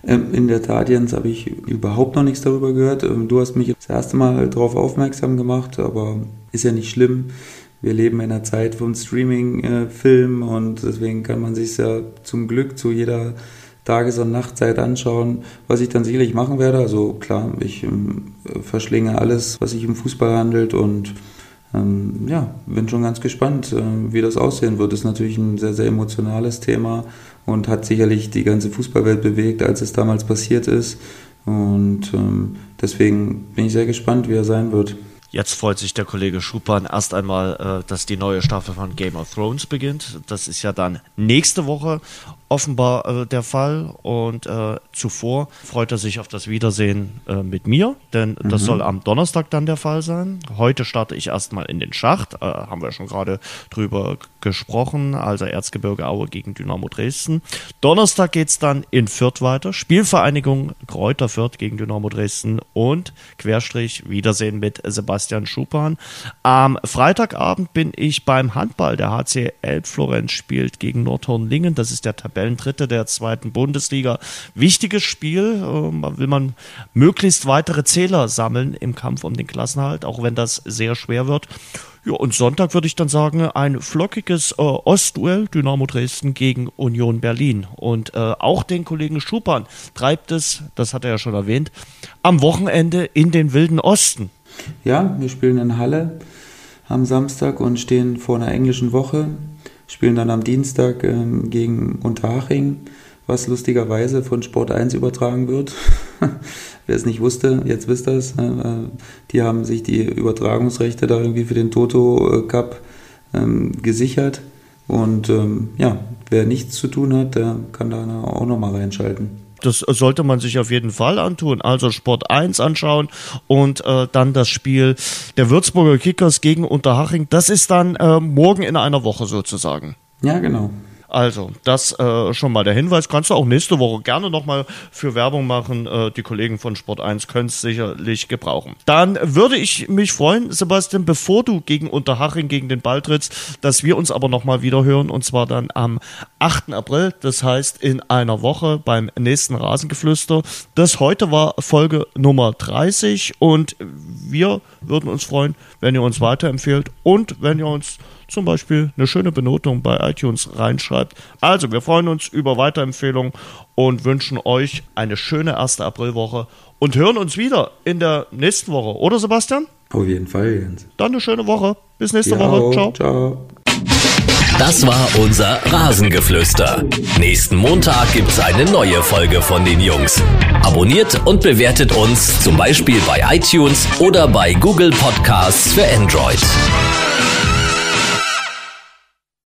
Ähm, in der Tat, Jens, habe ich überhaupt noch nichts darüber gehört. Ähm, du hast mich das erste Mal darauf aufmerksam gemacht, aber ist ja nicht schlimm wir leben in einer Zeit von Streaming-Filmen und deswegen kann man sich ja zum Glück zu jeder Tages- und Nachtzeit anschauen, was ich dann sicherlich machen werde. Also klar, ich ähm, verschlinge alles, was sich im Fußball handelt und ähm, ja, bin schon ganz gespannt, äh, wie das aussehen wird. Ist natürlich ein sehr, sehr emotionales Thema und hat sicherlich die ganze Fußballwelt bewegt, als es damals passiert ist. Und ähm, deswegen bin ich sehr gespannt, wie er sein wird. Jetzt freut sich der Kollege Schupan erst einmal, äh, dass die neue Staffel von Game of Thrones beginnt. Das ist ja dann nächste Woche offenbar äh, der Fall. Und äh, zuvor freut er sich auf das Wiedersehen äh, mit mir, denn mhm. das soll am Donnerstag dann der Fall sein. Heute starte ich erstmal in den Schacht, äh, haben wir schon gerade drüber gesprochen, also Erzgebirge Aue gegen Dynamo Dresden. Donnerstag geht es dann in Fürth weiter, Spielvereinigung Kräuter Fürth gegen Dynamo Dresden und Querstrich Wiedersehen mit Sebastian Schupan. Am Freitagabend bin ich beim Handball. Der HC Elbflorenz spielt gegen Nordhorn-Lingen. Das ist der Tabellen Tabellendritte der zweiten Bundesliga. Wichtiges Spiel, äh, will man möglichst weitere Zähler sammeln im Kampf um den Klassenhalt, auch wenn das sehr schwer wird. Ja, und Sonntag würde ich dann sagen, ein flockiges äh, Ostduell, Dynamo Dresden gegen Union Berlin. Und äh, auch den Kollegen Schupan treibt es, das hat er ja schon erwähnt, am Wochenende in den Wilden Osten. Ja, wir spielen in Halle am Samstag und stehen vor einer englischen Woche spielen dann am Dienstag ähm, gegen Unterhaching, was lustigerweise von Sport 1 übertragen wird. Wer es nicht wusste, jetzt wisst ihr es. Äh, die haben sich die Übertragungsrechte da irgendwie für den Toto äh, Cup ähm, gesichert. Und ähm, ja, wer nichts zu tun hat, der kann da auch nochmal reinschalten das sollte man sich auf jeden Fall antun. Also Sport 1 anschauen und äh, dann das Spiel der Würzburger Kickers gegen Unterhaching. Das ist dann äh, morgen in einer Woche sozusagen. Ja, genau. Also, das äh, schon mal der Hinweis. Kannst du auch nächste Woche gerne nochmal für Werbung machen. Äh, die Kollegen von Sport 1 können es sicherlich gebrauchen. Dann würde ich mich freuen, Sebastian, bevor du gegen Unterhaching gegen den Ball trittst, dass wir uns aber nochmal wieder hören und zwar dann am 8. April, das heißt in einer Woche beim nächsten Rasengeflüster. Das heute war Folge Nummer 30 und wir würden uns freuen, wenn ihr uns weiterempfehlt und wenn ihr uns zum Beispiel eine schöne Benotung bei iTunes reinschreibt. Also, wir freuen uns über Weiterempfehlungen und wünschen euch eine schöne erste Aprilwoche und hören uns wieder in der nächsten Woche, oder Sebastian? Auf jeden Fall, Jens. Dann eine schöne Woche. Bis nächste ja, Woche. Ciao. Ciao. Das war unser Rasengeflüster. Nächsten Montag gibt's eine neue Folge von den Jungs. Abonniert und bewertet uns zum Beispiel bei iTunes oder bei Google Podcasts für Android.